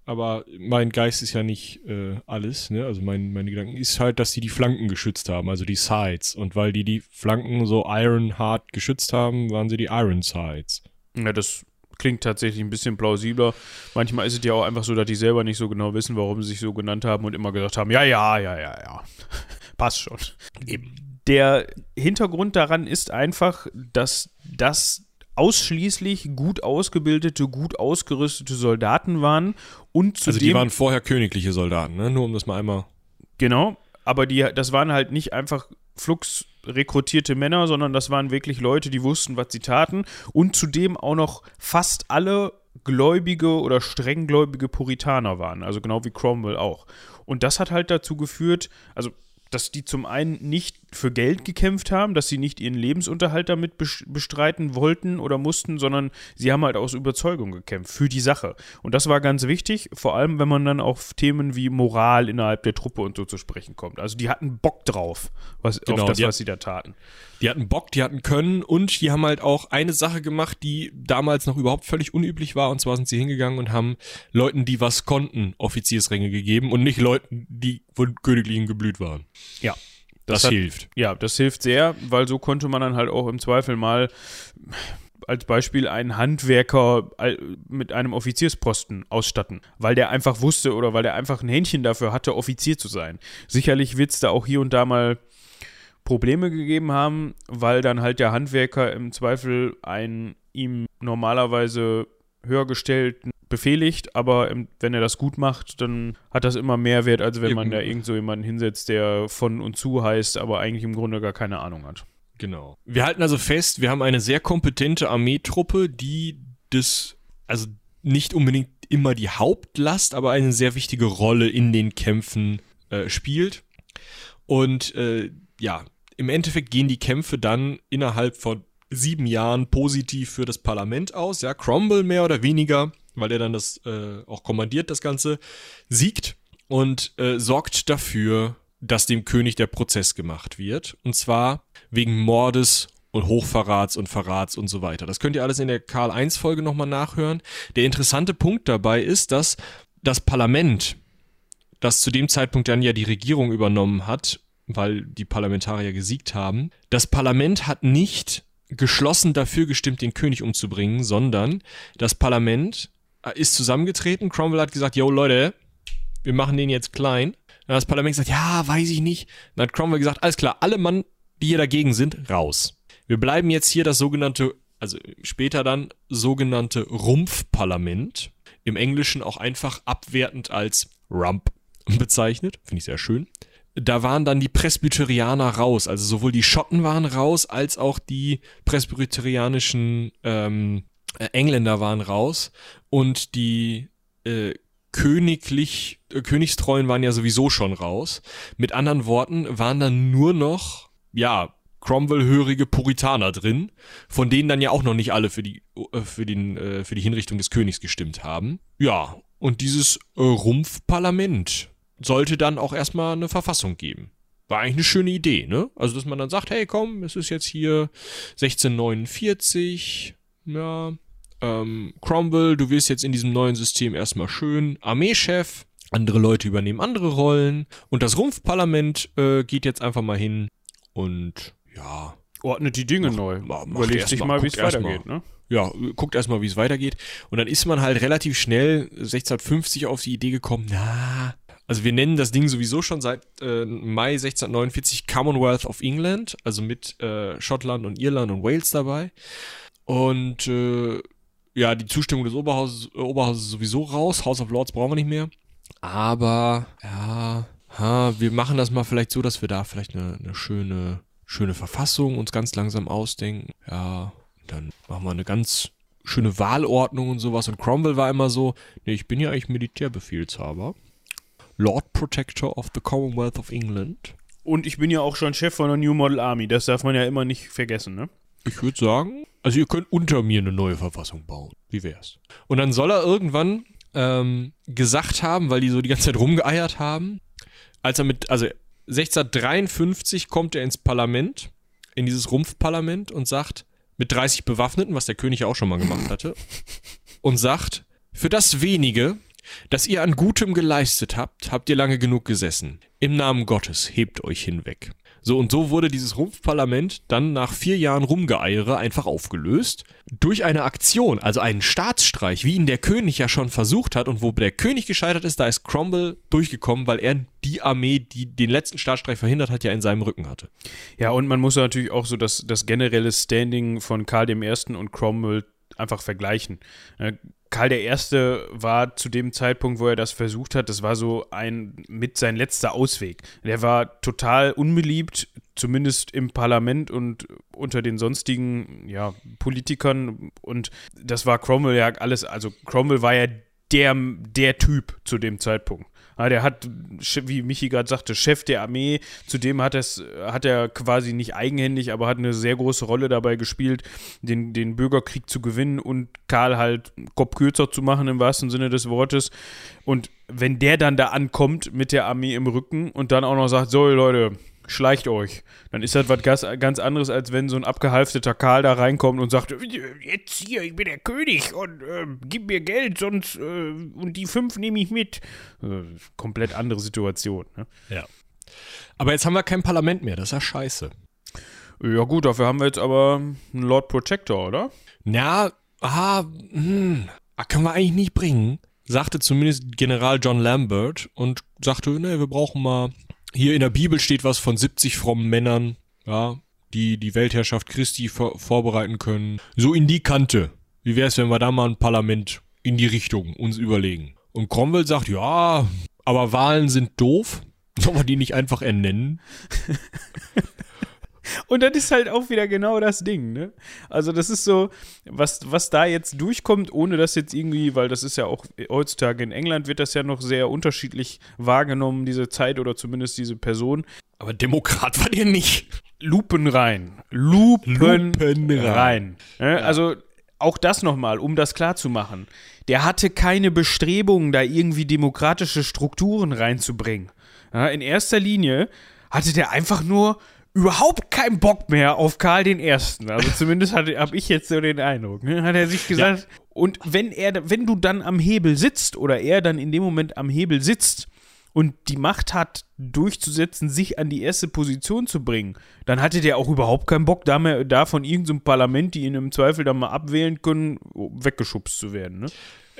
Aber mein Geist ist ja nicht äh, alles, ne? Also mein, meine Gedanken ist halt, dass die die Flanken geschützt haben, also die Sides. Und weil die die Flanken so iron hard geschützt haben, waren sie die Iron Sides. Ja, das klingt tatsächlich ein bisschen plausibler. Manchmal ist es ja auch einfach so, dass die selber nicht so genau wissen, warum sie sich so genannt haben und immer gesagt haben, ja, ja, ja, ja, ja. Passt schon. Der Hintergrund daran ist einfach, dass das ausschließlich gut ausgebildete, gut ausgerüstete Soldaten waren und zudem. Also die waren vorher königliche Soldaten, ne? Nur um das mal einmal. Genau, aber die, das waren halt nicht einfach Flux rekrutierte Männer, sondern das waren wirklich Leute, die wussten, was sie taten und zudem auch noch fast alle gläubige oder strenggläubige Puritaner waren, also genau wie Cromwell auch. Und das hat halt dazu geführt, also dass die zum einen nicht für Geld gekämpft haben, dass sie nicht ihren Lebensunterhalt damit bestreiten wollten oder mussten, sondern sie haben halt aus Überzeugung gekämpft für die Sache. Und das war ganz wichtig, vor allem wenn man dann auf Themen wie Moral innerhalb der Truppe und so zu sprechen kommt. Also die hatten Bock drauf, was, genau, auf das, was sie da taten. Die hatten Bock, die hatten Können und die haben halt auch eine Sache gemacht, die damals noch überhaupt völlig unüblich war. Und zwar sind sie hingegangen und haben Leuten, die was konnten, Offiziersränge gegeben und nicht Leuten, die von Königlichen geblüht waren. Ja. Das, das hat, hilft. Ja, das hilft sehr, weil so konnte man dann halt auch im Zweifel mal als Beispiel einen Handwerker mit einem Offiziersposten ausstatten, weil der einfach wusste oder weil der einfach ein Händchen dafür hatte, Offizier zu sein. Sicherlich wird es da auch hier und da mal Probleme gegeben haben, weil dann halt der Handwerker im Zweifel einen ihm normalerweise höher gestellten befehligt, aber wenn er das gut macht, dann hat das immer mehr Wert, als wenn man da irgend so jemanden hinsetzt, der von und zu heißt, aber eigentlich im Grunde gar keine Ahnung hat. Genau. Wir halten also fest, wir haben eine sehr kompetente Armeetruppe, die das, also nicht unbedingt immer die Hauptlast, aber eine sehr wichtige Rolle in den Kämpfen äh, spielt. Und äh, ja, im Endeffekt gehen die Kämpfe dann innerhalb von sieben Jahren positiv für das Parlament aus. Ja, Cromwell mehr oder weniger, weil er dann das äh, auch kommandiert, das Ganze, siegt und äh, sorgt dafür, dass dem König der Prozess gemacht wird. Und zwar wegen Mordes und Hochverrats und Verrats und so weiter. Das könnt ihr alles in der Karl I Folge nochmal nachhören. Der interessante Punkt dabei ist, dass das Parlament, das zu dem Zeitpunkt dann ja die Regierung übernommen hat, weil die Parlamentarier gesiegt haben. Das Parlament hat nicht geschlossen dafür gestimmt, den König umzubringen, sondern das Parlament äh, ist zusammengetreten. Cromwell hat gesagt, yo Leute, wir machen den jetzt klein. Dann hat das Parlament gesagt, ja, weiß ich nicht. Dann hat Cromwell gesagt, alles klar, alle Mann, die hier dagegen sind, raus. Wir bleiben jetzt hier das sogenannte, also später dann sogenannte Rumpfparlament. Im Englischen auch einfach abwertend als Rump bezeichnet. Finde ich sehr schön da waren dann die Presbyterianer raus. Also sowohl die Schotten waren raus, als auch die presbyterianischen ähm, äh, Engländer waren raus. Und die äh, königlich, äh, Königstreuen waren ja sowieso schon raus. Mit anderen Worten waren dann nur noch, ja, Cromwell-hörige Puritaner drin, von denen dann ja auch noch nicht alle für die, äh, für den, äh, für die Hinrichtung des Königs gestimmt haben. Ja, und dieses Rumpfparlament sollte dann auch erstmal eine Verfassung geben. War eigentlich eine schöne Idee, ne? Also, dass man dann sagt, hey, komm, es ist jetzt hier 1649, ja, ähm, Cromwell, du wirst jetzt in diesem neuen System erstmal schön Armeechef, andere Leute übernehmen andere Rollen und das Rumpfparlament äh, geht jetzt einfach mal hin und ja. Ordnet die Dinge mach, neu. Mach, Überlegt sich mal, wie es weitergeht, ne? Ja, guckt erstmal, wie es weitergeht. Und dann ist man halt relativ schnell 1650 auf die Idee gekommen, na, also wir nennen das Ding sowieso schon seit äh, Mai 1649 Commonwealth of England, also mit äh, Schottland und Irland und Wales dabei. Und äh, ja, die Zustimmung des Oberhauses, Oberhauses sowieso raus. House of Lords brauchen wir nicht mehr. Aber ja, ha, wir machen das mal vielleicht so, dass wir da vielleicht eine, eine schöne, schöne Verfassung uns ganz langsam ausdenken. Ja, dann machen wir eine ganz schöne Wahlordnung und sowas. Und Cromwell war immer so, nee, ich bin ja eigentlich Militärbefehlshaber. Lord Protector of the Commonwealth of England. Und ich bin ja auch schon Chef von der New Model Army. Das darf man ja immer nicht vergessen, ne? Ich würde sagen, also ihr könnt unter mir eine neue Verfassung bauen. Wie wär's? Und dann soll er irgendwann ähm, gesagt haben, weil die so die ganze Zeit rumgeeiert haben, als er mit, also 1653 kommt er ins Parlament, in dieses Rumpfparlament und sagt, mit 30 Bewaffneten, was der König ja auch schon mal gemacht hatte, und sagt, für das wenige, das ihr an Gutem geleistet habt, habt ihr lange genug gesessen. Im Namen Gottes hebt euch hinweg. So, und so wurde dieses Rumpfparlament dann nach vier Jahren Rumgeeiere einfach aufgelöst. Durch eine Aktion, also einen Staatsstreich, wie ihn der König ja schon versucht hat und wo der König gescheitert ist, da ist Cromwell durchgekommen, weil er die Armee, die den letzten Staatsstreich verhindert hat, ja in seinem Rücken hatte. Ja, und man muss natürlich auch so das, das generelle Standing von Karl I. und Cromwell einfach vergleichen. Karl I. war zu dem Zeitpunkt, wo er das versucht hat, das war so ein mit sein letzter Ausweg. Der war total unbeliebt, zumindest im Parlament und unter den sonstigen ja, Politikern. Und das war Cromwell ja alles, also Cromwell war ja der, der Typ zu dem Zeitpunkt. Ja, der hat, wie Michi gerade sagte, Chef der Armee. Zudem hat, es, hat er quasi nicht eigenhändig, aber hat eine sehr große Rolle dabei gespielt, den, den Bürgerkrieg zu gewinnen und Karl halt Kopf kürzer zu machen, im wahrsten Sinne des Wortes. Und wenn der dann da ankommt mit der Armee im Rücken und dann auch noch sagt, so Leute, schleicht euch. Dann ist das was ganz anderes, als wenn so ein abgehalfteter Karl da reinkommt und sagt, jetzt hier, ich bin der König und äh, gib mir Geld, sonst äh, und die fünf nehme ich mit. Äh, komplett andere Situation. Ne? Ja. Aber jetzt haben wir kein Parlament mehr, das ist ja scheiße. Ja gut, dafür haben wir jetzt aber einen Lord Protector, oder? Ja, ah, hm, ah, können wir eigentlich nicht bringen. Sagte zumindest General John Lambert und sagte, ne, wir brauchen mal hier in der Bibel steht was von 70 frommen Männern, ja, die die Weltherrschaft Christi vor vorbereiten können. So in die Kante. Wie wäre es, wenn wir da mal ein Parlament in die Richtung uns überlegen? Und Cromwell sagt, ja, aber Wahlen sind doof. Sollen wir die nicht einfach ernennen? Und das ist halt auch wieder genau das Ding, ne? Also das ist so, was, was da jetzt durchkommt, ohne dass jetzt irgendwie, weil das ist ja auch heutzutage in England wird das ja noch sehr unterschiedlich wahrgenommen, diese Zeit oder zumindest diese Person. Aber Demokrat war der nicht. Lupen rein. Lupen, Lupen rein. rein. Ne? Also auch das nochmal, um das klarzumachen. Der hatte keine Bestrebungen, da irgendwie demokratische Strukturen reinzubringen. In erster Linie hatte der einfach nur überhaupt keinen Bock mehr auf Karl den Ersten. Also zumindest habe ich jetzt so den Eindruck. Ne? Hat er sich gesagt. Ja. Und wenn er, wenn du dann am Hebel sitzt oder er dann in dem Moment am Hebel sitzt und die Macht hat, durchzusetzen, sich an die erste Position zu bringen, dann hatte der auch überhaupt keinen Bock, da, mehr, da von irgendeinem Parlament, die ihn im Zweifel dann mal abwählen können, weggeschubst zu werden. Ne?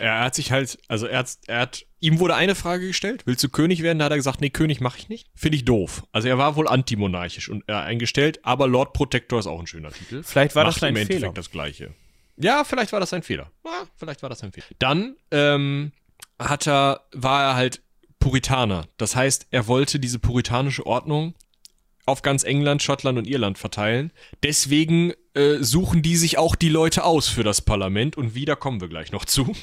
Er hat sich halt, also er hat, er hat, ihm wurde eine Frage gestellt, willst du König werden? Da hat er gesagt, nee, König mache ich nicht. Finde ich doof. Also er war wohl antimonarchisch und äh, eingestellt, aber Lord Protector ist auch ein schöner Titel. Vielleicht war Macht das sein im Fehler. das Gleiche. Ja, vielleicht war das ein Fehler. Ja, vielleicht war das ein Fehler. Dann ähm, hat er, war er halt Puritaner. Das heißt, er wollte diese puritanische Ordnung auf ganz England, Schottland und Irland verteilen. Deswegen äh, suchen die sich auch die Leute aus für das Parlament und wieder kommen wir gleich noch zu.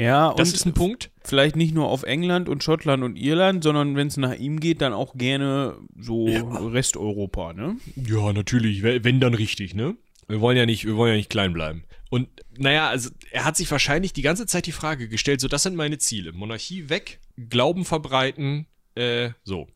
Ja, das ist ein Punkt. Vielleicht nicht nur auf England und Schottland und Irland, sondern wenn es nach ihm geht, dann auch gerne so ja. Resteuropa, ne? Ja, natürlich, wenn dann richtig, ne? Wir wollen ja nicht, wir wollen ja nicht klein bleiben. Und naja, also er hat sich wahrscheinlich die ganze Zeit die Frage gestellt, so das sind meine Ziele. Monarchie weg, Glauben verbreiten, äh, so.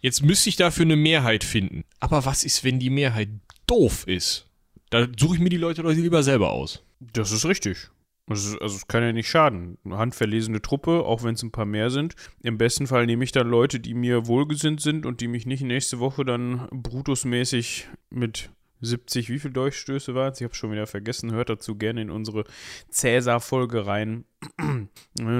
Jetzt müsste ich dafür eine Mehrheit finden. Aber was ist, wenn die Mehrheit doof ist? Da suche ich mir die Leute doch lieber selber aus. Das ist richtig. Also, also es kann ja nicht schaden. Eine handverlesene Truppe, auch wenn es ein paar mehr sind. Im besten Fall nehme ich dann Leute, die mir wohlgesinnt sind und die mich nicht nächste Woche dann brutusmäßig mit 70, wie viele Durchstöße waren es? Ich habe schon wieder vergessen. Hört dazu gerne in unsere Cäsar-Folge rein.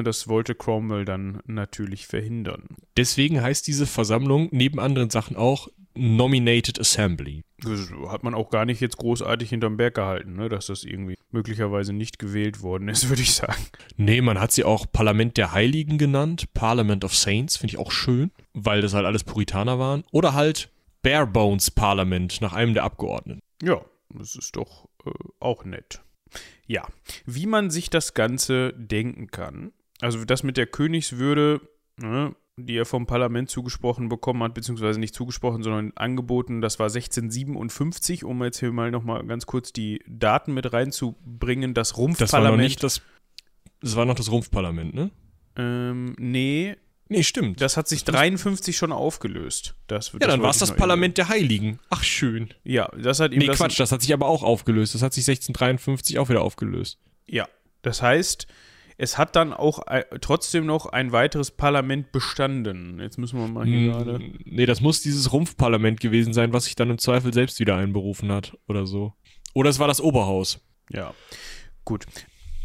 Das wollte Cromwell dann natürlich verhindern. Deswegen heißt diese Versammlung neben anderen Sachen auch Nominated Assembly. Das hat man auch gar nicht jetzt großartig hinterm Berg gehalten, ne? dass das irgendwie möglicherweise nicht gewählt worden ist, würde ich sagen. Nee, man hat sie auch Parlament der Heiligen genannt, Parliament of Saints, finde ich auch schön, weil das halt alles Puritaner waren. Oder halt Bare Bones Parlament nach einem der Abgeordneten. Ja, das ist doch äh, auch nett. Ja, wie man sich das Ganze denken kann. Also das mit der Königswürde, ne, die er vom Parlament zugesprochen bekommen hat, beziehungsweise nicht zugesprochen, sondern angeboten. Das war 1657, um jetzt hier mal nochmal ganz kurz die Daten mit reinzubringen. Das Rumpfparlament. Das war noch nicht das, das war noch das Rumpfparlament, ne? Ähm, nee. Nee, stimmt. Das hat sich das 53 schon aufgelöst. Das, ja, das dann war es das Parlament der Heiligen. Ach, schön. Ja, das hat ihm. Nee, das Quatsch, das hat sich aber auch aufgelöst. Das hat sich 1653 auch wieder aufgelöst. Ja, das heißt, es hat dann auch äh, trotzdem noch ein weiteres Parlament bestanden. Jetzt müssen wir mal hier gerade. Hm, nee, das muss dieses Rumpfparlament gewesen sein, was sich dann im Zweifel selbst wieder einberufen hat oder so. Oder es war das Oberhaus. Ja, gut.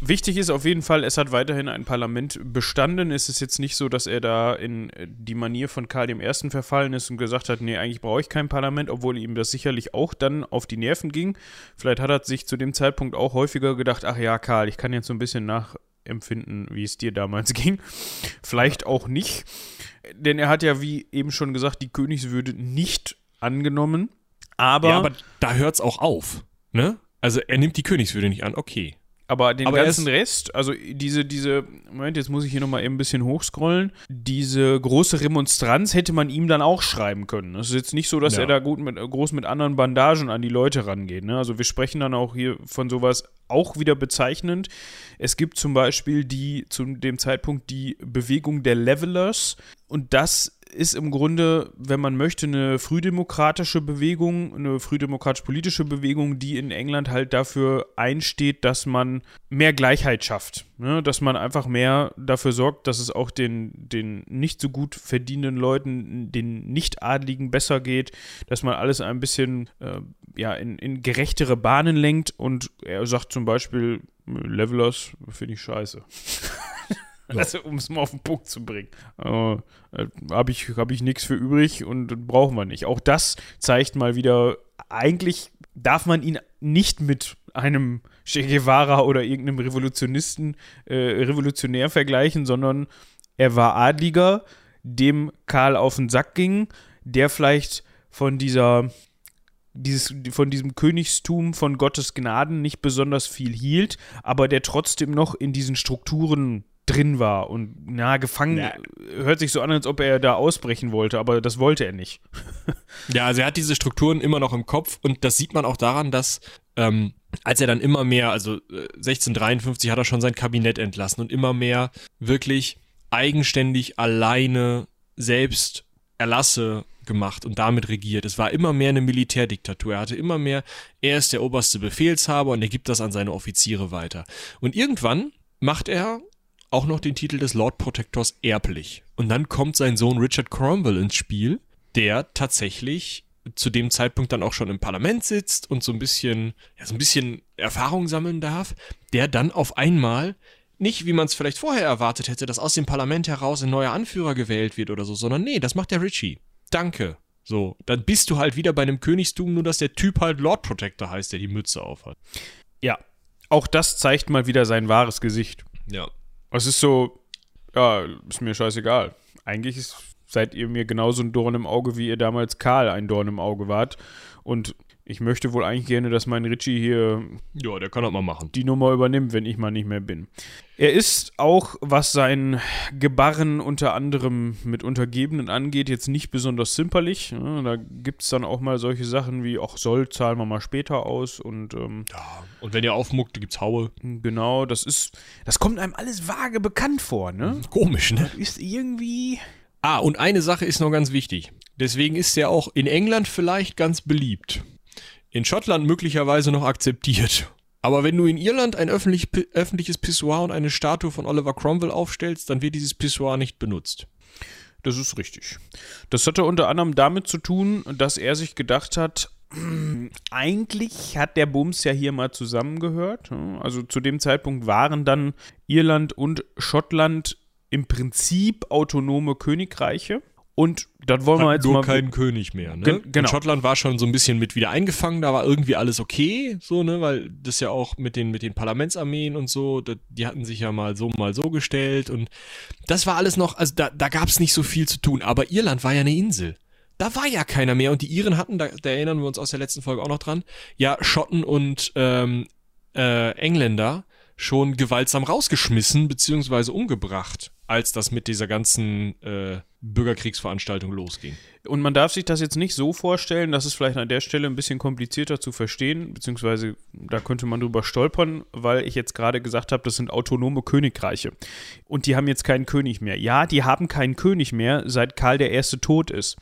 Wichtig ist auf jeden Fall, es hat weiterhin ein Parlament bestanden. Es ist jetzt nicht so, dass er da in die Manier von Karl I. verfallen ist und gesagt hat, nee, eigentlich brauche ich kein Parlament, obwohl ihm das sicherlich auch dann auf die Nerven ging. Vielleicht hat er sich zu dem Zeitpunkt auch häufiger gedacht, ach ja, Karl, ich kann jetzt so ein bisschen nachempfinden, wie es dir damals ging. Vielleicht auch nicht, denn er hat ja, wie eben schon gesagt, die Königswürde nicht angenommen. Aber, ja, aber da hört es auch auf, ne? Also er nimmt die Königswürde nicht an, okay. Aber den Aber er ganzen Rest, also diese, diese, Moment, jetzt muss ich hier nochmal eben ein bisschen hochscrollen. Diese große Remonstranz hätte man ihm dann auch schreiben können. Es ist jetzt nicht so, dass Ja. er da gut mit, groß mit anderen Bandagen an die Leute rangeht. Ne? Also wir sprechen dann auch hier von sowas auch wieder bezeichnend. Es gibt zum Beispiel die, zu dem Zeitpunkt die Bewegung der Levelers und das ist im Grunde, wenn man möchte, eine frühdemokratische Bewegung, eine frühdemokratisch-politische Bewegung, die in England halt dafür einsteht, dass man mehr Gleichheit schafft. Ne? Dass man einfach mehr dafür sorgt, dass es auch den, den nicht so gut verdienenden Leuten, den Nicht-Adligen besser geht, dass man alles ein bisschen äh, ja, in, in gerechtere Bahnen lenkt und er sagt zum Beispiel, Levelers finde ich scheiße. Also, um es mal auf den Punkt zu bringen. Äh, äh, Habe ich, hab ich nichts für übrig und brauchen wir nicht. Auch das zeigt mal wieder, eigentlich darf man ihn nicht mit einem Che Guevara oder irgendeinem Revolutionisten, äh, Revolutionär vergleichen, sondern er war Adliger, dem Karl auf den Sack ging, der vielleicht von dieser dieses, von diesem Königstum von Gottes Gnaden nicht besonders viel hielt, aber der trotzdem noch in diesen Strukturen drin war und na, gefangen, Ja. hört sich so an, als ob er da ausbrechen wollte, aber das wollte er nicht. Ja, also er hat diese Strukturen immer noch im Kopf und das sieht man auch daran, dass ähm, als er dann immer mehr, also äh, 1653 hat er schon sein Kabinett entlassen und immer mehr wirklich eigenständig alleine selbst Erlasse gemacht und damit regiert. Es war immer mehr eine Militärdiktatur. Er hatte immer mehr, er ist der oberste Befehlshaber und er gibt das an seine Offiziere weiter. Und irgendwann macht er auch noch den Titel des Lord Protectors erblich. Und dann kommt sein Sohn Richard Cromwell ins Spiel, der tatsächlich zu dem Zeitpunkt dann auch schon im Parlament sitzt und so ein bisschen, ja, so ein bisschen Erfahrung sammeln darf, der dann auf einmal nicht, wie man es vielleicht vorher erwartet hätte, dass aus dem Parlament heraus ein neuer Anführer gewählt wird oder so, sondern nee, das macht der Richie. Danke. So, dann bist du halt wieder bei einem Königstum, nur dass der Typ halt Lord Protector heißt, der die Mütze aufhat. Ja, auch das zeigt mal wieder sein wahres Gesicht. Ja. Es ist so, ja, ist mir scheißegal. Eigentlich ist, seid ihr mir genauso ein Dorn im Auge, wie ihr damals Karl ein Dorn im Auge wart. Und ich möchte wohl eigentlich gerne, dass mein Richie hier Ja, der kann das mal machen. die Nummer übernimmt, wenn ich mal nicht mehr bin. Er ist auch, was sein Gebarren unter anderem mit Untergebenen angeht, jetzt nicht besonders zimperlich. Ja, Da gibt es dann auch mal solche Sachen wie, ach, soll, zahlen wir mal später aus. Und ähm, Ja. Und wenn ihr aufmuckt, gibt's Haue. genau, das ist, das kommt einem alles vage bekannt vor, ne? Komisch, ne? Ist irgendwie. Ah, und eine Sache ist noch ganz wichtig. Deswegen ist er auch in England vielleicht ganz beliebt. In Schottland möglicherweise noch akzeptiert. Aber wenn du in Irland ein öffentlich, öffentliches Pissoir und eine Statue von Oliver Cromwell aufstellst, dann wird dieses Pissoir nicht benutzt. Das ist richtig. Das hatte unter anderem damit zu tun, dass er sich gedacht hat, eigentlich hat der Bums ja hier mal zusammengehört. Also zu dem Zeitpunkt waren dann Irland und Schottland im Prinzip autonome Königreiche. Und das wollen wir Hat jetzt nur mal. keinen König mehr. Ne? Gen- genau. Und Schottland war schon so ein bisschen mit wieder eingefangen, da war irgendwie alles okay, so, ne, weil das ja auch mit den, mit den Parlamentsarmeen und so, da, die hatten sich ja mal so, mal so gestellt und das war alles noch, also da, da gab es nicht so viel zu tun, aber Irland war ja eine Insel. Da war ja keiner mehr und die Iren hatten, da, da erinnern wir uns aus der letzten Folge auch noch dran, ja, Schotten und ähm, äh, Engländer schon gewaltsam rausgeschmissen beziehungsweise umgebracht, als das mit dieser ganzen äh, Bürgerkriegsveranstaltung losging. Und man darf sich das jetzt nicht so vorstellen, das ist vielleicht an der Stelle ein bisschen komplizierter zu verstehen, beziehungsweise da könnte man drüber stolpern, weil ich jetzt gerade gesagt habe, das sind autonome Königreiche. Und die haben jetzt keinen König mehr. Ja, die haben keinen König mehr, seit Karl I. tot ist.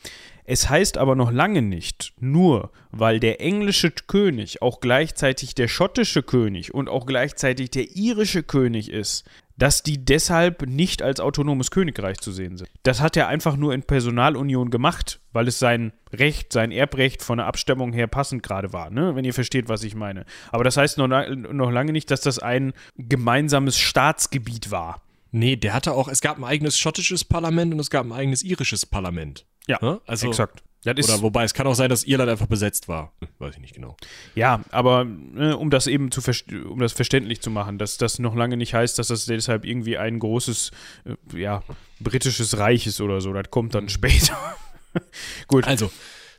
Es heißt aber noch lange nicht, nur weil der englische König auch gleichzeitig der schottische König und auch gleichzeitig der irische König ist, dass die deshalb nicht als autonomes Königreich zu sehen sind. Das hat er einfach nur in Personalunion gemacht, weil es sein Recht, sein Erbrecht von der Abstammung her passend gerade war, ne? wenn ihr versteht, was ich meine. Aber das heißt noch, noch lange nicht, dass das ein gemeinsames Staatsgebiet war. Nee, der hatte auch, es gab ein eigenes schottisches Parlament und es gab ein eigenes irisches Parlament. Ja, ne? also, exakt. Oder wobei es kann auch sein, dass Irland einfach besetzt war. Weiß ich nicht genau. Ja, aber ne, um das eben zu um das verständlich zu machen, dass das noch lange nicht heißt, dass das deshalb irgendwie ein großes, äh, ja, britisches Reich ist oder so. Das kommt dann später. Gut. Also,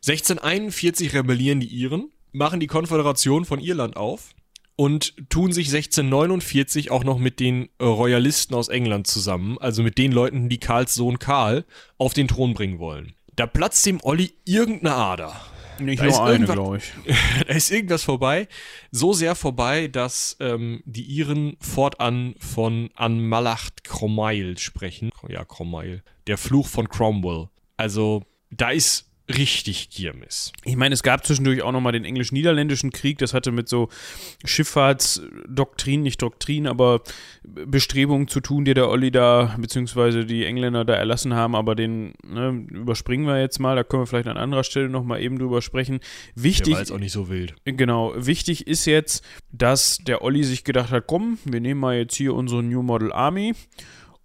1641 rebellieren die Iren, machen die Konföderation von Irland auf und tun sich 1649 auch noch mit den Royalisten aus England zusammen, also mit den Leuten, die Karls Sohn Karl auf den Thron bringen wollen. Da platzt dem Olli irgendeine Ader. Nicht da nur eine, glaube ich. da ist irgendwas vorbei. So sehr vorbei, dass ähm, die Iren fortan von Anmalacht Cromail sprechen. Ja, Cromail. Der Fluch von Cromwell. Also, da ist richtig Kirmes. Ich meine, es gab zwischendurch auch nochmal den englisch-niederländischen Krieg, das hatte mit so Schifffahrtsdoktrin, nicht Doktrin, aber Bestrebungen zu tun, die der Olli da, beziehungsweise die Engländer da erlassen haben, aber den ne, überspringen wir jetzt mal, da können wir vielleicht an anderer Stelle nochmal eben drüber sprechen. Wichtig. Der war jetzt auch nicht so wild. Genau, wichtig ist jetzt, dass der Olli sich gedacht hat, komm, wir nehmen mal jetzt hier unsere New Model Army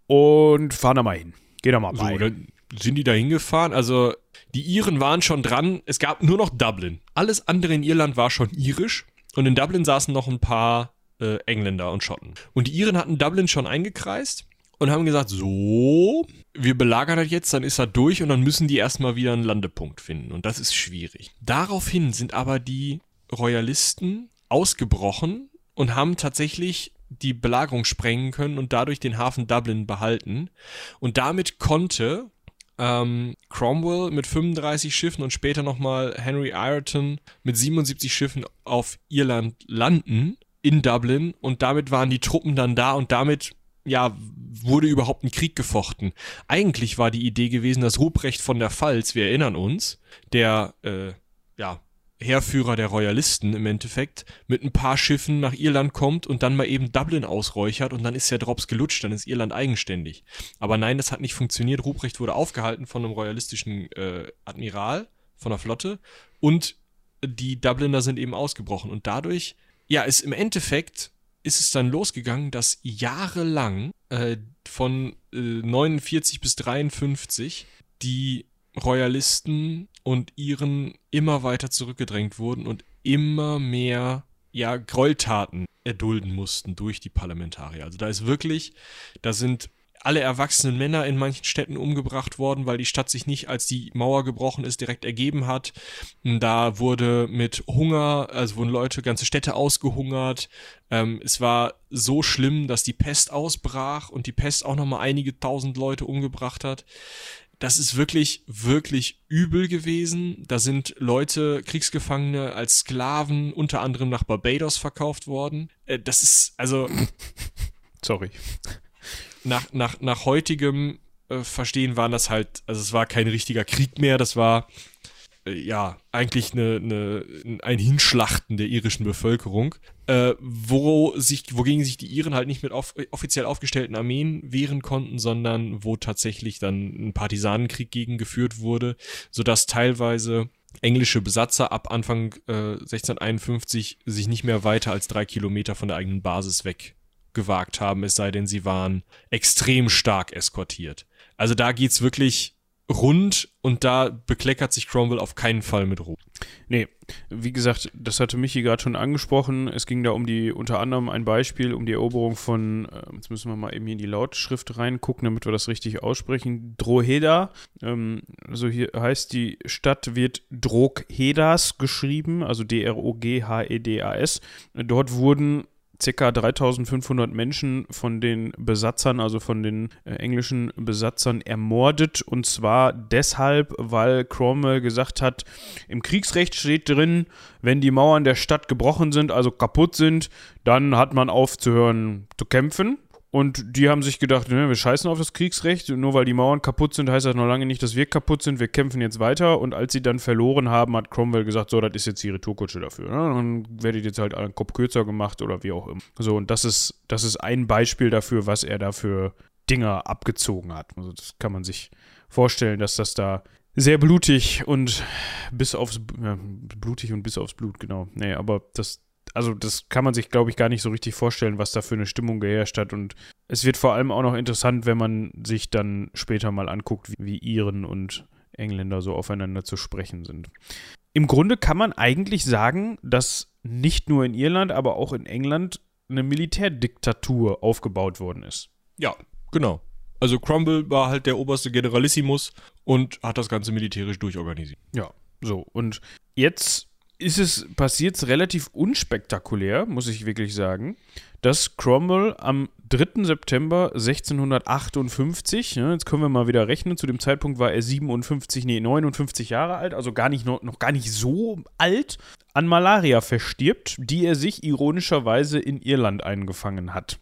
und fahren da mal hin. Geh da mal. So, dann sind die da hingefahren? Also die Iren waren schon dran. Es gab nur noch Dublin. Alles andere in Irland war schon irisch. Und in Dublin saßen noch ein paar äh, Engländer und Schotten. Und die Iren hatten Dublin schon eingekreist und haben gesagt, so, wir belagern das jetzt, dann ist er durch und dann müssen die erstmal wieder einen Landepunkt finden. Und das ist schwierig. Daraufhin sind aber die Royalisten ausgebrochen und haben tatsächlich die Belagerung sprengen können und dadurch den Hafen Dublin behalten. Und damit konnte ähm, Cromwell mit 35 Schiffen und später nochmal Henry Ireton mit 77 Schiffen auf Irland landen, in Dublin, und damit waren die Truppen dann da und damit ja, wurde überhaupt ein Krieg gefochten. Eigentlich war die Idee gewesen, dass Ruprecht von der Pfalz, wir erinnern uns, der äh, ja, Heerführer der Royalisten im Endeffekt mit ein paar Schiffen nach Irland kommt und dann mal eben Dublin ausräuchert und dann ist der Drops gelutscht, dann ist Irland eigenständig. Aber nein, das hat nicht funktioniert. Ruprecht wurde aufgehalten von einem royalistischen äh, Admiral von der Flotte und die Dubliner sind eben ausgebrochen und dadurch, ja, ist im Endeffekt ist es dann losgegangen, dass jahrelang äh, von äh, 49 bis 53 die Royalisten und Iren immer weiter zurückgedrängt wurden und immer mehr ja, Gräueltaten erdulden mussten durch die Parlamentarier. Also da ist wirklich, da sind alle erwachsenen Männer in manchen Städten umgebracht worden, weil die Stadt sich nicht, als die Mauer gebrochen ist, direkt ergeben hat. Da wurde mit Hunger, also wurden Leute, ganze Städte ausgehungert. Ähm, es war so schlimm, dass die Pest ausbrach und die Pest auch nochmal einige tausend Leute umgebracht hat das ist wirklich, wirklich übel gewesen. Da sind Leute, Kriegsgefangene als Sklaven unter anderem nach Barbados verkauft worden. Äh, das ist, also. Sorry. Nach, nach, nach heutigem äh, Verstehen waren das halt, also es war kein richtiger Krieg mehr, das war ja, eigentlich eine, eine, ein Hinschlachten der irischen Bevölkerung, äh, wo sich, wogegen sich die Iren halt nicht mit auf, offiziell aufgestellten Armeen wehren konnten, sondern wo tatsächlich dann ein Partisanenkrieg gegen geführt wurde, sodass teilweise englische Besatzer ab Anfang äh, 1651 sich nicht mehr weiter als drei Kilometer von der eigenen Basis weg gewagt haben, es sei denn, sie waren extrem stark eskortiert. Also da geht's wirklich rund und da bekleckert sich Cromwell auf keinen Fall mit Ruhm. Nee, wie gesagt, das hatte Michi gerade schon angesprochen. Es ging da um die, unter anderem ein Beispiel, um die Eroberung von, äh, jetzt müssen wir mal eben hier in die Lautschrift reingucken, damit wir das richtig aussprechen. Droheda, ähm, also hier heißt die Stadt wird Droghedas geschrieben, also D-R-O-G-H-E-D-A-S. Dort wurden ca. 3500 Menschen von den Besatzern, also von den äh, englischen Besatzern, ermordet. Und zwar deshalb, weil Cromwell gesagt hat, im Kriegsrecht steht drin, wenn die Mauern der Stadt gebrochen sind, also kaputt sind, dann hat man aufzuhören zu kämpfen. Und die haben sich gedacht, ne, wir scheißen auf das Kriegsrecht. Nur weil die Mauern kaputt sind, heißt das noch lange nicht, dass wir kaputt sind. Wir kämpfen jetzt weiter. Und als sie dann verloren haben, hat Cromwell gesagt, so, das ist jetzt die Retourkutsche dafür. Ne? Dann werdet jetzt halt einen Kopf kürzer gemacht oder wie auch immer. So, und das ist, das ist ein Beispiel dafür, was er dafür Dinger abgezogen hat. Also das kann man sich vorstellen, dass das da sehr blutig und bis aufs ja, blutig und bis aufs Blut, genau. Nee, aber das also das kann man sich, glaube ich, gar nicht so richtig vorstellen, was da für eine Stimmung geherrscht hat. Und es wird vor allem auch noch interessant, wenn man sich dann später mal anguckt, wie, wie Iren und Engländer so aufeinander zu sprechen sind. Im Grunde kann man eigentlich sagen, dass nicht nur in Irland, aber auch in England eine Militärdiktatur aufgebaut worden ist. Ja, genau. Also Cromwell war halt der oberste Generalissimus und hat das Ganze militärisch durchorganisiert. Ja, so. Und jetzt ist es passiert relativ unspektakulär, muss ich wirklich sagen, dass Cromwell am 3. September 1658, ja, jetzt können wir mal wieder rechnen, zu dem Zeitpunkt war er 57, nee, 59 Jahre alt, also gar nicht noch, noch gar nicht so alt, an Malaria verstirbt, die er sich ironischerweise in Irland eingefangen hat.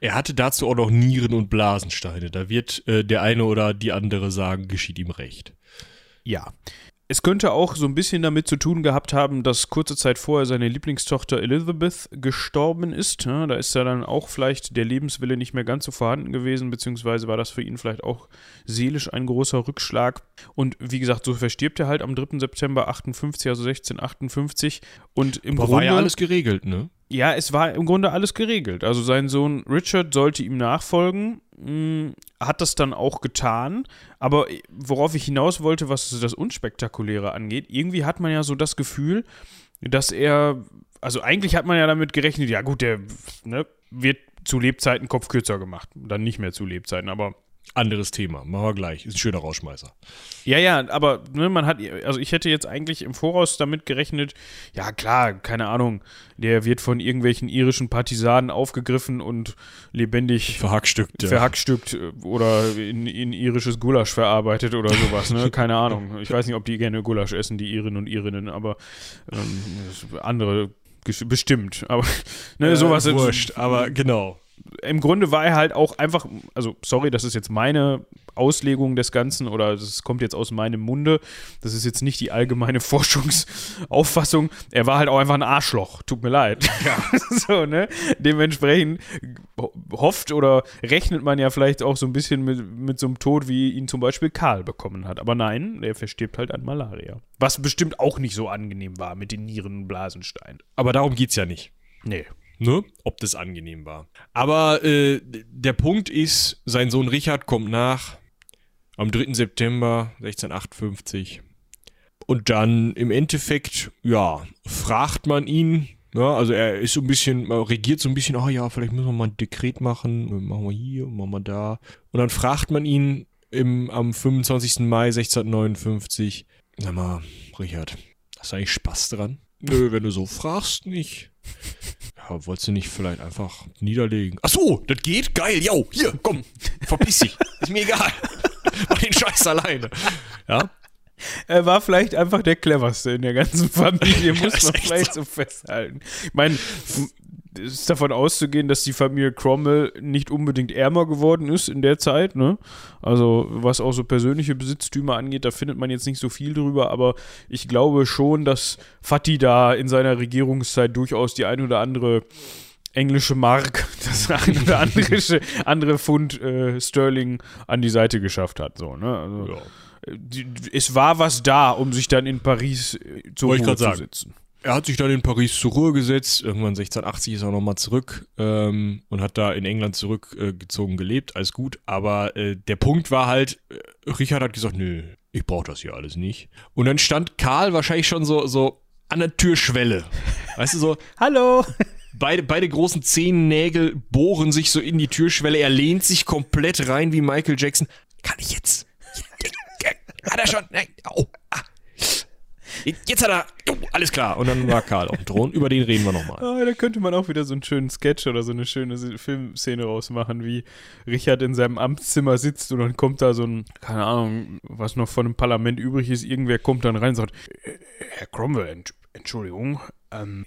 Er hatte dazu auch noch Nieren und Blasensteine. Da wird äh, der eine oder die andere sagen, geschieht ihm recht. Ja. Es könnte auch so ein bisschen damit zu tun gehabt haben, dass kurze Zeit vorher seine Lieblingstochter Elizabeth gestorben ist. Ja, da ist ja dann auch vielleicht der Lebenswille nicht mehr ganz so vorhanden gewesen, beziehungsweise war das für ihn vielleicht auch seelisch ein großer Rückschlag. Und wie gesagt, so verstirbt er halt am 3. September 58, also 1658. Und im Aber Grunde. war ja alles geregelt, ne? Ja, es war im Grunde alles geregelt. Also sein Sohn Richard sollte ihm nachfolgen, hat das dann auch getan. Aber worauf ich hinaus wollte, was das Unspektakuläre angeht, irgendwie hat man ja so das Gefühl, dass er, also eigentlich hat man ja damit gerechnet, ja gut, der ne, wird zu Lebzeiten Kopf kürzer gemacht. Dann nicht mehr zu Lebzeiten, aber Anderes Thema. Machen wir gleich. Ist ein schöner Rausschmeißer. Ja, ja, aber ne, man hat, also ich hätte jetzt eigentlich im Voraus damit gerechnet, ja klar, keine Ahnung, der wird von irgendwelchen irischen Partisanen aufgegriffen und lebendig verhackstückt, ja. verhackstückt äh, oder in, in irisches Gulasch verarbeitet oder sowas, ne? Keine Ahnung. Ich weiß nicht, ob die gerne Gulasch essen, die Irinnen und Irinnen, aber ähm, andere bestimmt. Aber ne, äh, sowas. Wurscht, aber genau im Grunde war er halt auch einfach, also sorry, das ist jetzt meine Auslegung des Ganzen oder das kommt jetzt aus meinem Munde. Das ist jetzt nicht die allgemeine Forschungsauffassung. Er war halt auch einfach ein Arschloch. Tut mir leid. Ja. so, ne? Dementsprechend hofft oder rechnet man ja vielleicht auch so ein bisschen mit, mit so einem Tod, wie ihn zum Beispiel Karl bekommen hat. Aber nein, er verstirbt halt an Malaria. Was bestimmt auch nicht so angenehm war mit den Nieren und Blasensteinen. Aber darum geht's ja nicht. Nee ne, ob das angenehm war. Aber äh, der Punkt ist, sein Sohn Richard kommt nach am 3. September 1658. Und dann im Endeffekt, ja, fragt man ihn, ja, also er ist so ein bisschen, regiert so ein bisschen, oh ja, vielleicht müssen wir mal ein Dekret machen, machen wir hier, machen wir da. Und dann fragt man ihn im, am 25. Mai 1659, sag mal, Richard, hast du eigentlich Spaß dran? Nö, wenn du so fragst, nicht. Ja, wolltest du nicht vielleicht einfach niederlegen? Ach so, das geht? Geil, yo, hier, komm, verpiss dich. Ist mir egal. Mach den Scheiß alleine. Ja. Er war vielleicht einfach der cleverste in der ganzen Familie, muss man vielleicht so festhalten. Ich meine, ist davon auszugehen, dass die Familie Cromwell nicht unbedingt ärmer geworden ist in der Zeit. Ne? Also was auch so persönliche Besitztümer angeht, da findet man jetzt nicht so viel drüber, aber ich glaube schon, dass Fatih da in seiner Regierungszeit durchaus die ein oder andere englische Mark, das ein oder andere, andere Pfund äh, Sterling an die Seite geschafft hat. So, ne? also, ja. die, es war was da, um sich dann in Paris äh, zur Ruhe zu sitzen er hat sich dann in Paris zur Ruhe gesetzt. Irgendwann 1680 ist er nochmal zurück ähm, und hat da in England zurückgezogen äh, gelebt. Alles gut. Aber äh, der Punkt war halt, äh, Richard hat gesagt, nö, ich brauche das hier alles nicht. Und dann stand Karl wahrscheinlich schon so, so an der Türschwelle. Weißt du, so, hallo. Beide, beide großen Zehennägel bohren sich so in die Türschwelle. Er lehnt sich komplett rein wie Michael Jackson. Kann ich jetzt? Hat er schon? Nein. Oh. Ah. Jetzt hat er, oh, alles klar. Und dann war Karl auf dem Thron. Über den reden wir nochmal. Oh, da könnte man auch wieder so einen schönen Sketch oder so eine schöne Filmszene rausmachen, wie Richard in seinem Amtszimmer sitzt und dann kommt da so ein, keine Ahnung, was noch von dem Parlament übrig ist, irgendwer kommt dann rein und sagt, äh, Herr Cromwell, Entschuldigung, ähm,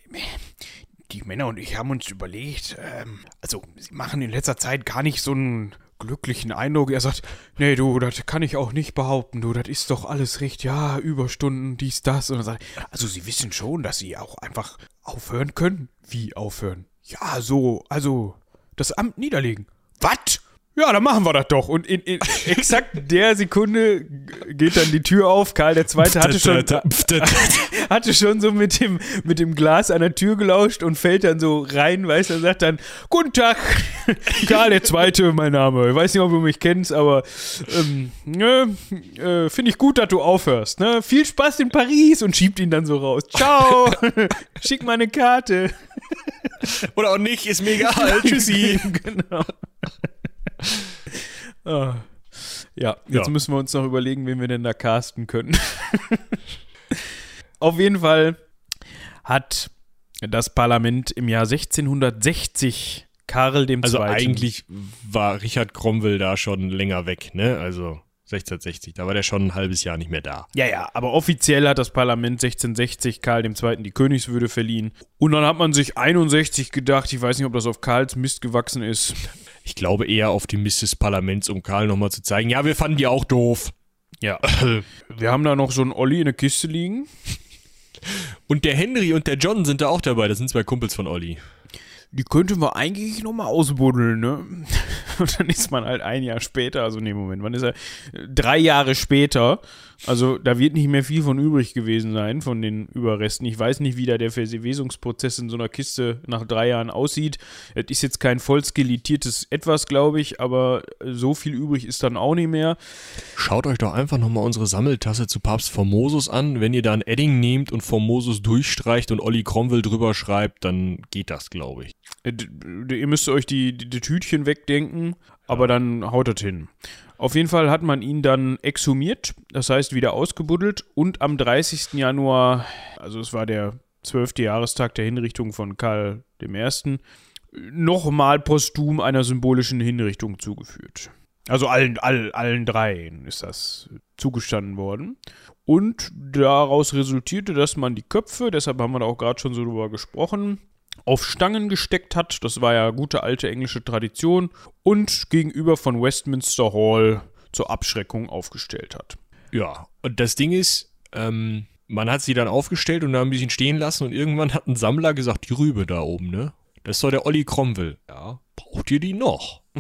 die Männer und ich haben uns überlegt, ähm, also sie machen in letzter Zeit gar nicht so einen glücklichen Eindruck. Er sagt, nee, du, das kann ich auch nicht behaupten, du, das ist doch alles recht, ja, Überstunden, dies, das. Und dann sagt also sie wissen schon, dass sie auch einfach aufhören können. Wie aufhören? Ja, so, also das Amt niederlegen. Was? Ja, dann machen wir das doch. Und in, in exakt der Sekunde geht dann die Tür auf. Karl der Zweite hatte schon, hatte schon so mit dem, mit dem Glas an der Tür gelauscht und fällt dann so rein, weißt du, sagt dann, Guten Tag, Karl der Zweite, mein Name. Ich weiß nicht, ob du mich kennst, aber ähm, ne, äh, finde ich gut, dass du aufhörst. Ne? Viel Spaß in Paris und schiebt ihn dann so raus. Ciao, schick mal eine Karte. Oder auch nicht, ist mir egal. Tschüssi. genau. Ah. Ja, jetzt ja. müssen wir uns noch überlegen, wen wir denn da casten können. Auf jeden Fall hat das Parlament im Jahr 1660 Karl II. Also eigentlich war Richard Cromwell da schon länger weg, ne? Also 1660, da war der schon ein halbes Jahr nicht mehr da. Ja, ja, aber offiziell hat das Parlament 1660 Karl II. die Königswürde verliehen. Und dann hat man sich 61 gedacht, ich weiß nicht, ob das auf Karls Mist gewachsen ist. Ich glaube eher auf die Mist des Parlaments, um Karl nochmal zu zeigen, ja, wir fanden die auch doof. Ja. wir haben da noch so einen Olli in der Kiste liegen. Und der Henry und der John sind da auch dabei, das sind zwei Kumpels von Olli die könnten wir eigentlich nochmal ausbuddeln, ne? Und dann ist man halt ein Jahr später, also nee, Moment, wann ist er? Drei Jahre später. Also da wird nicht mehr viel von übrig gewesen sein, von den Überresten. Ich weiß nicht, wie da der Verwesungsprozess in so einer Kiste nach drei Jahren aussieht. Es ist jetzt kein voll skeletiertes Etwas, glaube ich, aber so viel übrig ist dann auch nicht mehr. Schaut euch doch einfach nochmal unsere Sammeltasse zu Papst Formosus an. Wenn ihr da ein Edding nehmt und Formosus durchstreicht und Olli Cromwell drüber schreibt, dann geht das, glaube ich. Äh, ihr müsst euch die, die, die Tütchen wegdenken, aber dann haut das hin. Auf jeden Fall hat man ihn dann exhumiert, das heißt wieder ausgebuddelt und am 30. Januar, also es war der 12. Jahrestag der Hinrichtung von Karl I., nochmal posthum einer symbolischen Hinrichtung zugeführt. Also allen, all, allen dreien ist das zugestanden worden. Und daraus resultierte, dass man die Köpfe, deshalb haben wir da auch gerade schon so drüber gesprochen, auf Stangen gesteckt hat. Das war ja gute alte englische Tradition. Und gegenüber von Westminster Hall zur Abschreckung aufgestellt hat. Ja, und das Ding ist, ähm, man hat sie dann aufgestellt und dann ein bisschen stehen lassen und irgendwann hat ein Sammler gesagt, die Rübe da oben, ne? Das ist doch der Olli Cromwell. Ja, braucht ihr die noch?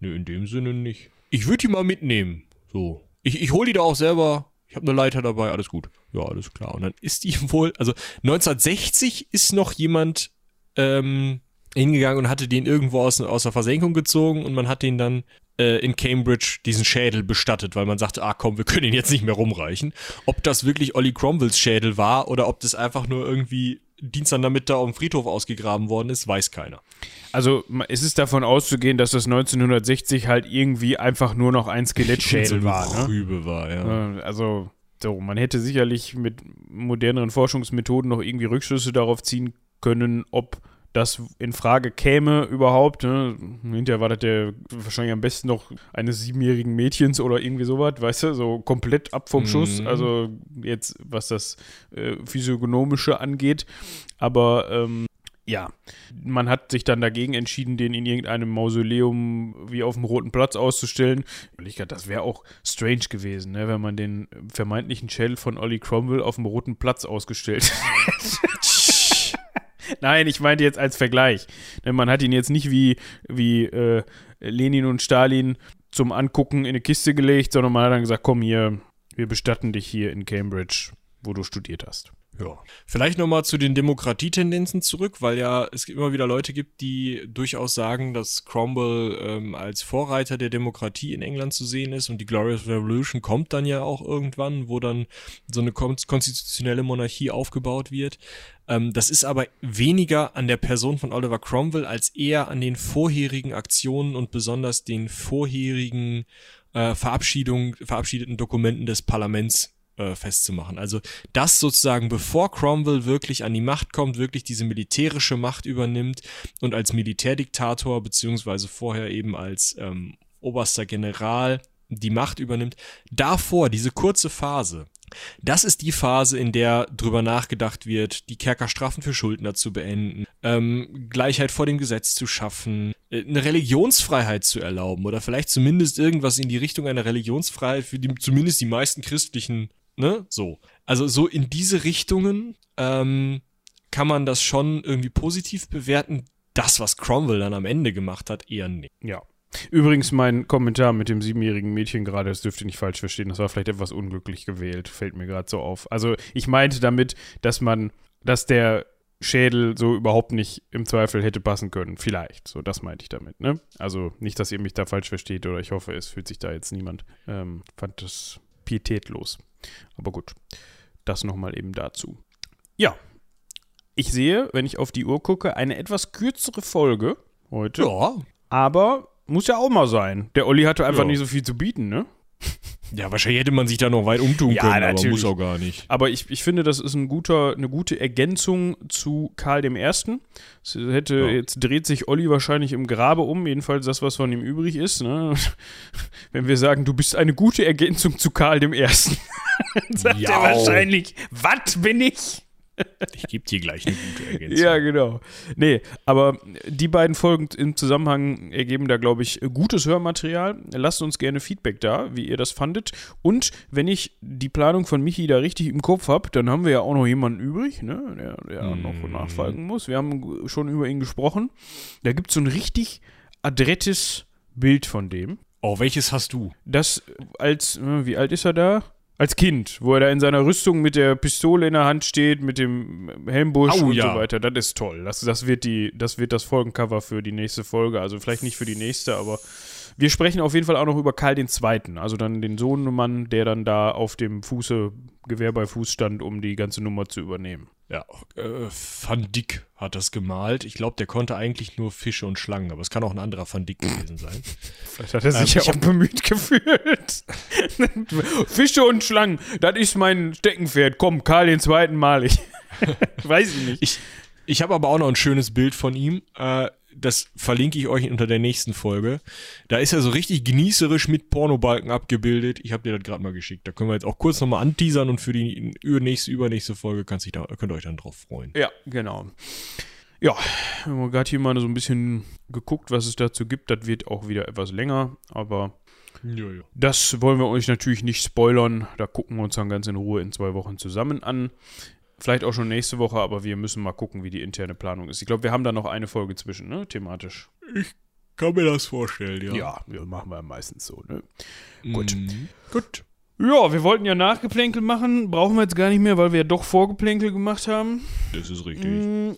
ne, in dem Sinne nicht. Ich würde die mal mitnehmen. So. Ich, ich hole die da auch selber. Ich habe eine Leiter dabei, alles gut. Ja, alles klar. Und dann ist die wohl, also 1960 ist noch jemand ähm, hingegangen und hatte den irgendwo aus, aus der Versenkung gezogen und man hat den dann äh, in Cambridge diesen Schädel bestattet, weil man sagte, ah komm, wir können ihn jetzt nicht mehr rumreichen. Ob das wirklich Olli Cromwells Schädel war oder ob das einfach nur irgendwie Dienstag damit da auf dem Friedhof ausgegraben worden ist, weiß keiner. Also es ist davon auszugehen, dass das 1960 halt irgendwie einfach nur noch ein Skelettschädel so war. Ne? War, ja. Also so, man hätte sicherlich mit moderneren Forschungsmethoden noch irgendwie Rückschlüsse darauf ziehen können, ob das in Frage käme überhaupt. Ne? Hinterher war das der wahrscheinlich am besten noch eines siebenjährigen Mädchens oder irgendwie sowas, weißt du, so komplett ab vom mhm. Schuss. Also jetzt, was das äh, Physiognomische angeht. Aber ähm, ja, man hat sich dann dagegen entschieden, den in irgendeinem Mausoleum wie auf dem Roten Platz auszustellen. Das wäre auch strange gewesen, ne, wenn man den vermeintlichen Shell von Ollie Cromwell auf dem Roten Platz ausgestellt hätte. Nein, ich meinte jetzt als Vergleich. Man hat ihn jetzt nicht wie, wie äh, Lenin und Stalin zum Angucken in eine Kiste gelegt, sondern man hat dann gesagt, komm hier, wir bestatten dich hier in Cambridge, wo du studiert hast. Ja. Vielleicht nochmal zu den Demokratietendenzen zurück, weil ja es immer wieder Leute gibt, die durchaus sagen, dass Cromwell ähm, als Vorreiter der Demokratie in England zu sehen ist und die Glorious Revolution kommt dann ja auch irgendwann, wo dann so eine konstitutionelle Monarchie aufgebaut wird. Ähm, das ist aber weniger an der Person von Oliver Cromwell als eher an den vorherigen Aktionen und besonders den vorherigen äh, Verabschiedung, verabschiedeten Dokumenten des Parlaments äh, festzumachen. Also das sozusagen, bevor Cromwell wirklich an die Macht kommt, wirklich diese militärische Macht übernimmt und als Militärdiktator beziehungsweise vorher eben als ähm, oberster General die Macht übernimmt. Davor, diese kurze Phase, Das ist die Phase, in der drüber nachgedacht wird, die Kerkerstrafen für Schuldner zu beenden, ähm, Gleichheit vor dem Gesetz zu schaffen, äh, eine Religionsfreiheit zu erlauben oder vielleicht zumindest irgendwas in die Richtung einer Religionsfreiheit für die, zumindest die meisten christlichen, ne, so. Also so in diese Richtungen ähm, kann man das schon irgendwie positiv bewerten. Das, was Cromwell dann am Ende gemacht hat, eher nicht. Ja. Übrigens, mein Kommentar mit dem siebenjährigen Mädchen gerade, das dürft ihr nicht falsch verstehen, das war vielleicht etwas unglücklich gewählt, fällt mir gerade so auf. Also ich meinte damit, dass man, dass der Schädel so überhaupt nicht im Zweifel hätte passen können. Vielleicht. So, das meinte ich damit, ne? Also nicht, dass ihr mich da falsch versteht oder ich hoffe, es fühlt sich da jetzt niemand. Ähm, fand das pietätlos. Aber gut, das nochmal eben dazu. Ja. Ich sehe, wenn ich auf die Uhr gucke, eine etwas kürzere Folge heute. Ja. Aber muss ja auch mal sein. Der Olli hatte einfach Ja. nicht so viel zu bieten, ne? Ja, wahrscheinlich hätte man sich da noch weit umtun Ja, können, aber natürlich. muss auch gar nicht. Aber ich, ich finde, das ist ein guter, eine gute Ergänzung zu Karl dem Ersten. Es hätte, Ja. Jetzt dreht sich Olli wahrscheinlich im Grabe um, jedenfalls das, was von ihm übrig ist. Ne? Wenn wir sagen, du bist eine gute Ergänzung zu Karl dem Ersten, dann sagt er Jau. wahrscheinlich, was bin ich? Ich gebe dir gleich eine gute Ergänzung. Ja, genau. Nee, aber die beiden Folgen im Zusammenhang ergeben da, glaube ich, gutes Hörmaterial. Lasst uns gerne Feedback da, wie ihr das fandet. Und wenn ich die Planung von Michi da richtig im Kopf habe, dann haben wir ja auch noch jemanden übrig, ne, der, der noch Mhm. nachfolgen muss. Wir haben schon über ihn gesprochen. Da gibt es so ein richtig adrettes Bild von dem. Oh, welches hast du? Das als, äh, wie alt ist er da? Als Kind, wo er da in seiner Rüstung mit der Pistole in der Hand steht, mit dem Helmbusch Au, und ja. so weiter. Das ist toll. Das, das, wird die, das wird das Folgencover für die nächste Folge. Also vielleicht nicht für die nächste, aber wir sprechen auf jeden Fall auch noch über Karl II., also dann den Sohnemann, der dann da auf dem Fuße, Gewehr bei Fuß stand, um die ganze Nummer zu übernehmen. Ja, äh, Van Dyck hat das gemalt. Ich glaube, der konnte eigentlich nur Fische und Schlangen, aber es kann auch ein anderer Van Dyck gewesen sein. Vielleicht hat er sich Ähm, ja auch bemüht gefühlt. Fische und Schlangen, das ist mein Steckenpferd. Komm, Karl II. mal ich. Weiß ich nicht. Ich, ich habe aber auch noch ein schönes Bild von ihm. Äh, das verlinke ich euch unter der nächsten Folge. Da ist er so richtig genießerisch mit Pornobalken abgebildet. Ich habe dir das gerade mal geschickt. Da können wir jetzt auch kurz nochmal anteasern und für die nächste, übernächste Folge kannst da, könnt ihr euch dann drauf freuen. Ja, genau. Ja, wir haben gerade hier mal so ein bisschen geguckt, was es dazu gibt. Das wird auch wieder etwas länger, aber Ja, ja. das wollen wir euch natürlich nicht spoilern. Da gucken wir uns dann ganz in Ruhe in zwei Wochen zusammen an. Vielleicht auch schon nächste Woche, aber wir müssen mal gucken, wie die interne Planung ist. Ich glaube, wir haben da noch eine Folge zwischen, ne? Thematisch. Kann mir das vorstellen, ja. Ja, ja machen wir meistens so, ne? Gut. Mhm. Gut. Ja, wir wollten ja Nachgeplänkel machen. Brauchen wir jetzt gar nicht mehr, weil wir ja doch Vorgeplänkel gemacht haben. Das ist richtig. Mm,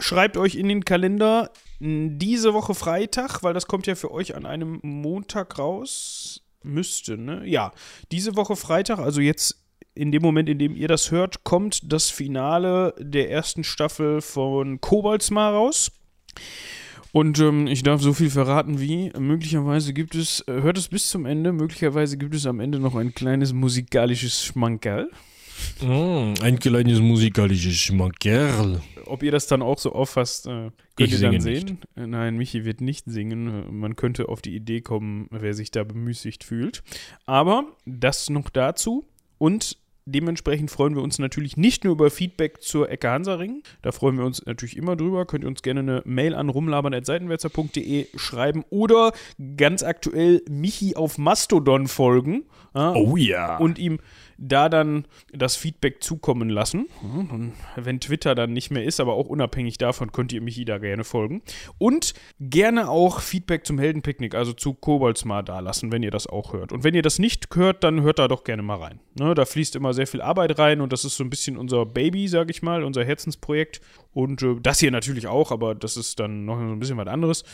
Schreibt euch in den Kalender diese Woche Freitag, weil das kommt ja für euch an einem Montag raus. Müsste, ne? Ja, diese Woche Freitag, also jetzt in dem Moment, in dem ihr das hört, kommt das Finale der ersten Staffel von Koboldsmar raus. Und ähm, ich darf so viel verraten wie, möglicherweise gibt es, äh, hört es bis zum Ende, möglicherweise gibt es am Ende noch ein kleines musikalisches Schmankerl. Mm, ein kleines musikalisches Schmankerl. Ob ihr das dann auch so auffasst, äh, könnt Ich ihr dann sehen. Äh, Nein, Michi wird nicht singen. Man könnte auf die Idee kommen, wer sich da bemüßigt fühlt. Aber das noch dazu. Und dementsprechend freuen wir uns natürlich nicht nur über Feedback zur Ecke Hansaring. Da freuen wir uns natürlich immer drüber. Könnt ihr uns gerne eine Mail an rumlabern.seitenwälzer.de schreiben oder ganz aktuell Michi auf Mastodon folgen. Ja, Oh ja. und ihm da dann das Feedback zukommen lassen. Und wenn Twitter dann nicht mehr ist, aber auch unabhängig davon, könnt ihr mich da gerne folgen. Und gerne auch Feedback zum Heldenpicknick, also zu Koboldsmar da lassen, wenn ihr das auch hört. Und wenn ihr das nicht hört, dann hört da doch gerne mal rein. Ne, da fließt immer sehr viel Arbeit rein und das ist so ein bisschen unser Baby, sag ich mal, unser Herzensprojekt. Und äh, das hier natürlich auch, aber das ist dann noch so ein bisschen was anderes.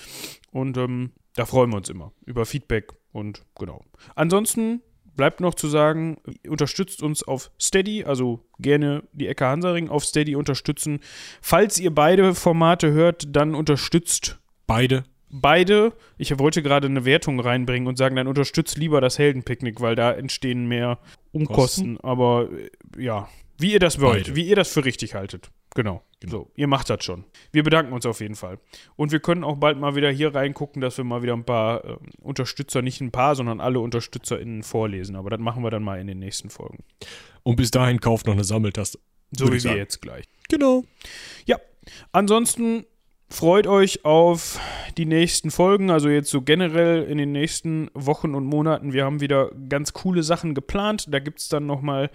Und ähm, da freuen wir uns immer über Feedback und genau. Ansonsten bleibt noch zu sagen, unterstützt uns auf Steady, also gerne die Ecke Hansaring auf Steady unterstützen. Falls ihr beide Formate hört, dann unterstützt Beide. beide. Ich wollte gerade eine Wertung reinbringen und sagen, dann unterstützt lieber das Heldenpicknick, weil da entstehen mehr Umkosten. Aber äh, ja, wie ihr das wollt, Beide. wie ihr das für richtig haltet. Genau. So, ihr macht das schon. Wir bedanken uns auf jeden Fall. Und wir können auch bald mal wieder hier reingucken, dass wir mal wieder ein paar äh, Unterstützer, nicht ein paar, sondern alle UnterstützerInnen vorlesen. Aber das machen wir dann mal in den nächsten Folgen. Und bis dahin kauft noch eine Sammeltaste. So wie wir jetzt gleich. Genau. Ja, ansonsten freut euch auf die nächsten Folgen, also jetzt so generell in den nächsten Wochen und Monaten. Wir haben wieder ganz coole Sachen geplant. Da gibt es dann nochmal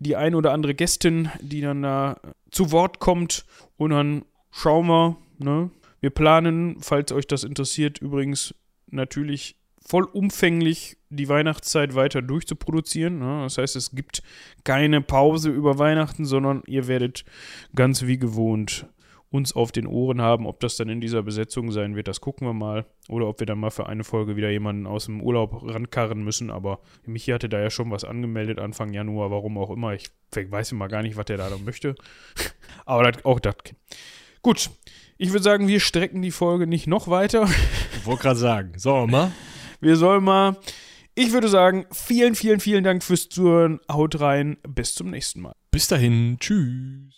die ein oder andere Gästin, die dann da zu Wort kommt und dann schauen wir. Ne? Wir planen, falls euch das interessiert, übrigens natürlich vollumfänglich die Weihnachtszeit weiter durchzuproduzieren. Ne? Das heißt, es gibt keine Pause über Weihnachten, sondern ihr werdet ganz wie gewohnt uns auf den Ohren haben. Ob das dann in dieser Besetzung sein wird, das gucken wir mal. Oder ob wir dann mal für eine Folge wieder jemanden aus dem Urlaub rankarren müssen. Aber Michi hatte da ja schon was angemeldet Anfang Januar, warum auch immer. Ich weiß immer gar nicht, was der da noch möchte. Aber das, auch das. Gut, ich würde sagen, wir strecken die Folge nicht noch weiter. Ich wollte gerade sagen. So, mal. Wir sollen mal. Ich würde sagen, vielen, vielen, vielen Dank fürs Zuhören. Haut rein. Bis zum nächsten Mal. Bis dahin. Tschüss.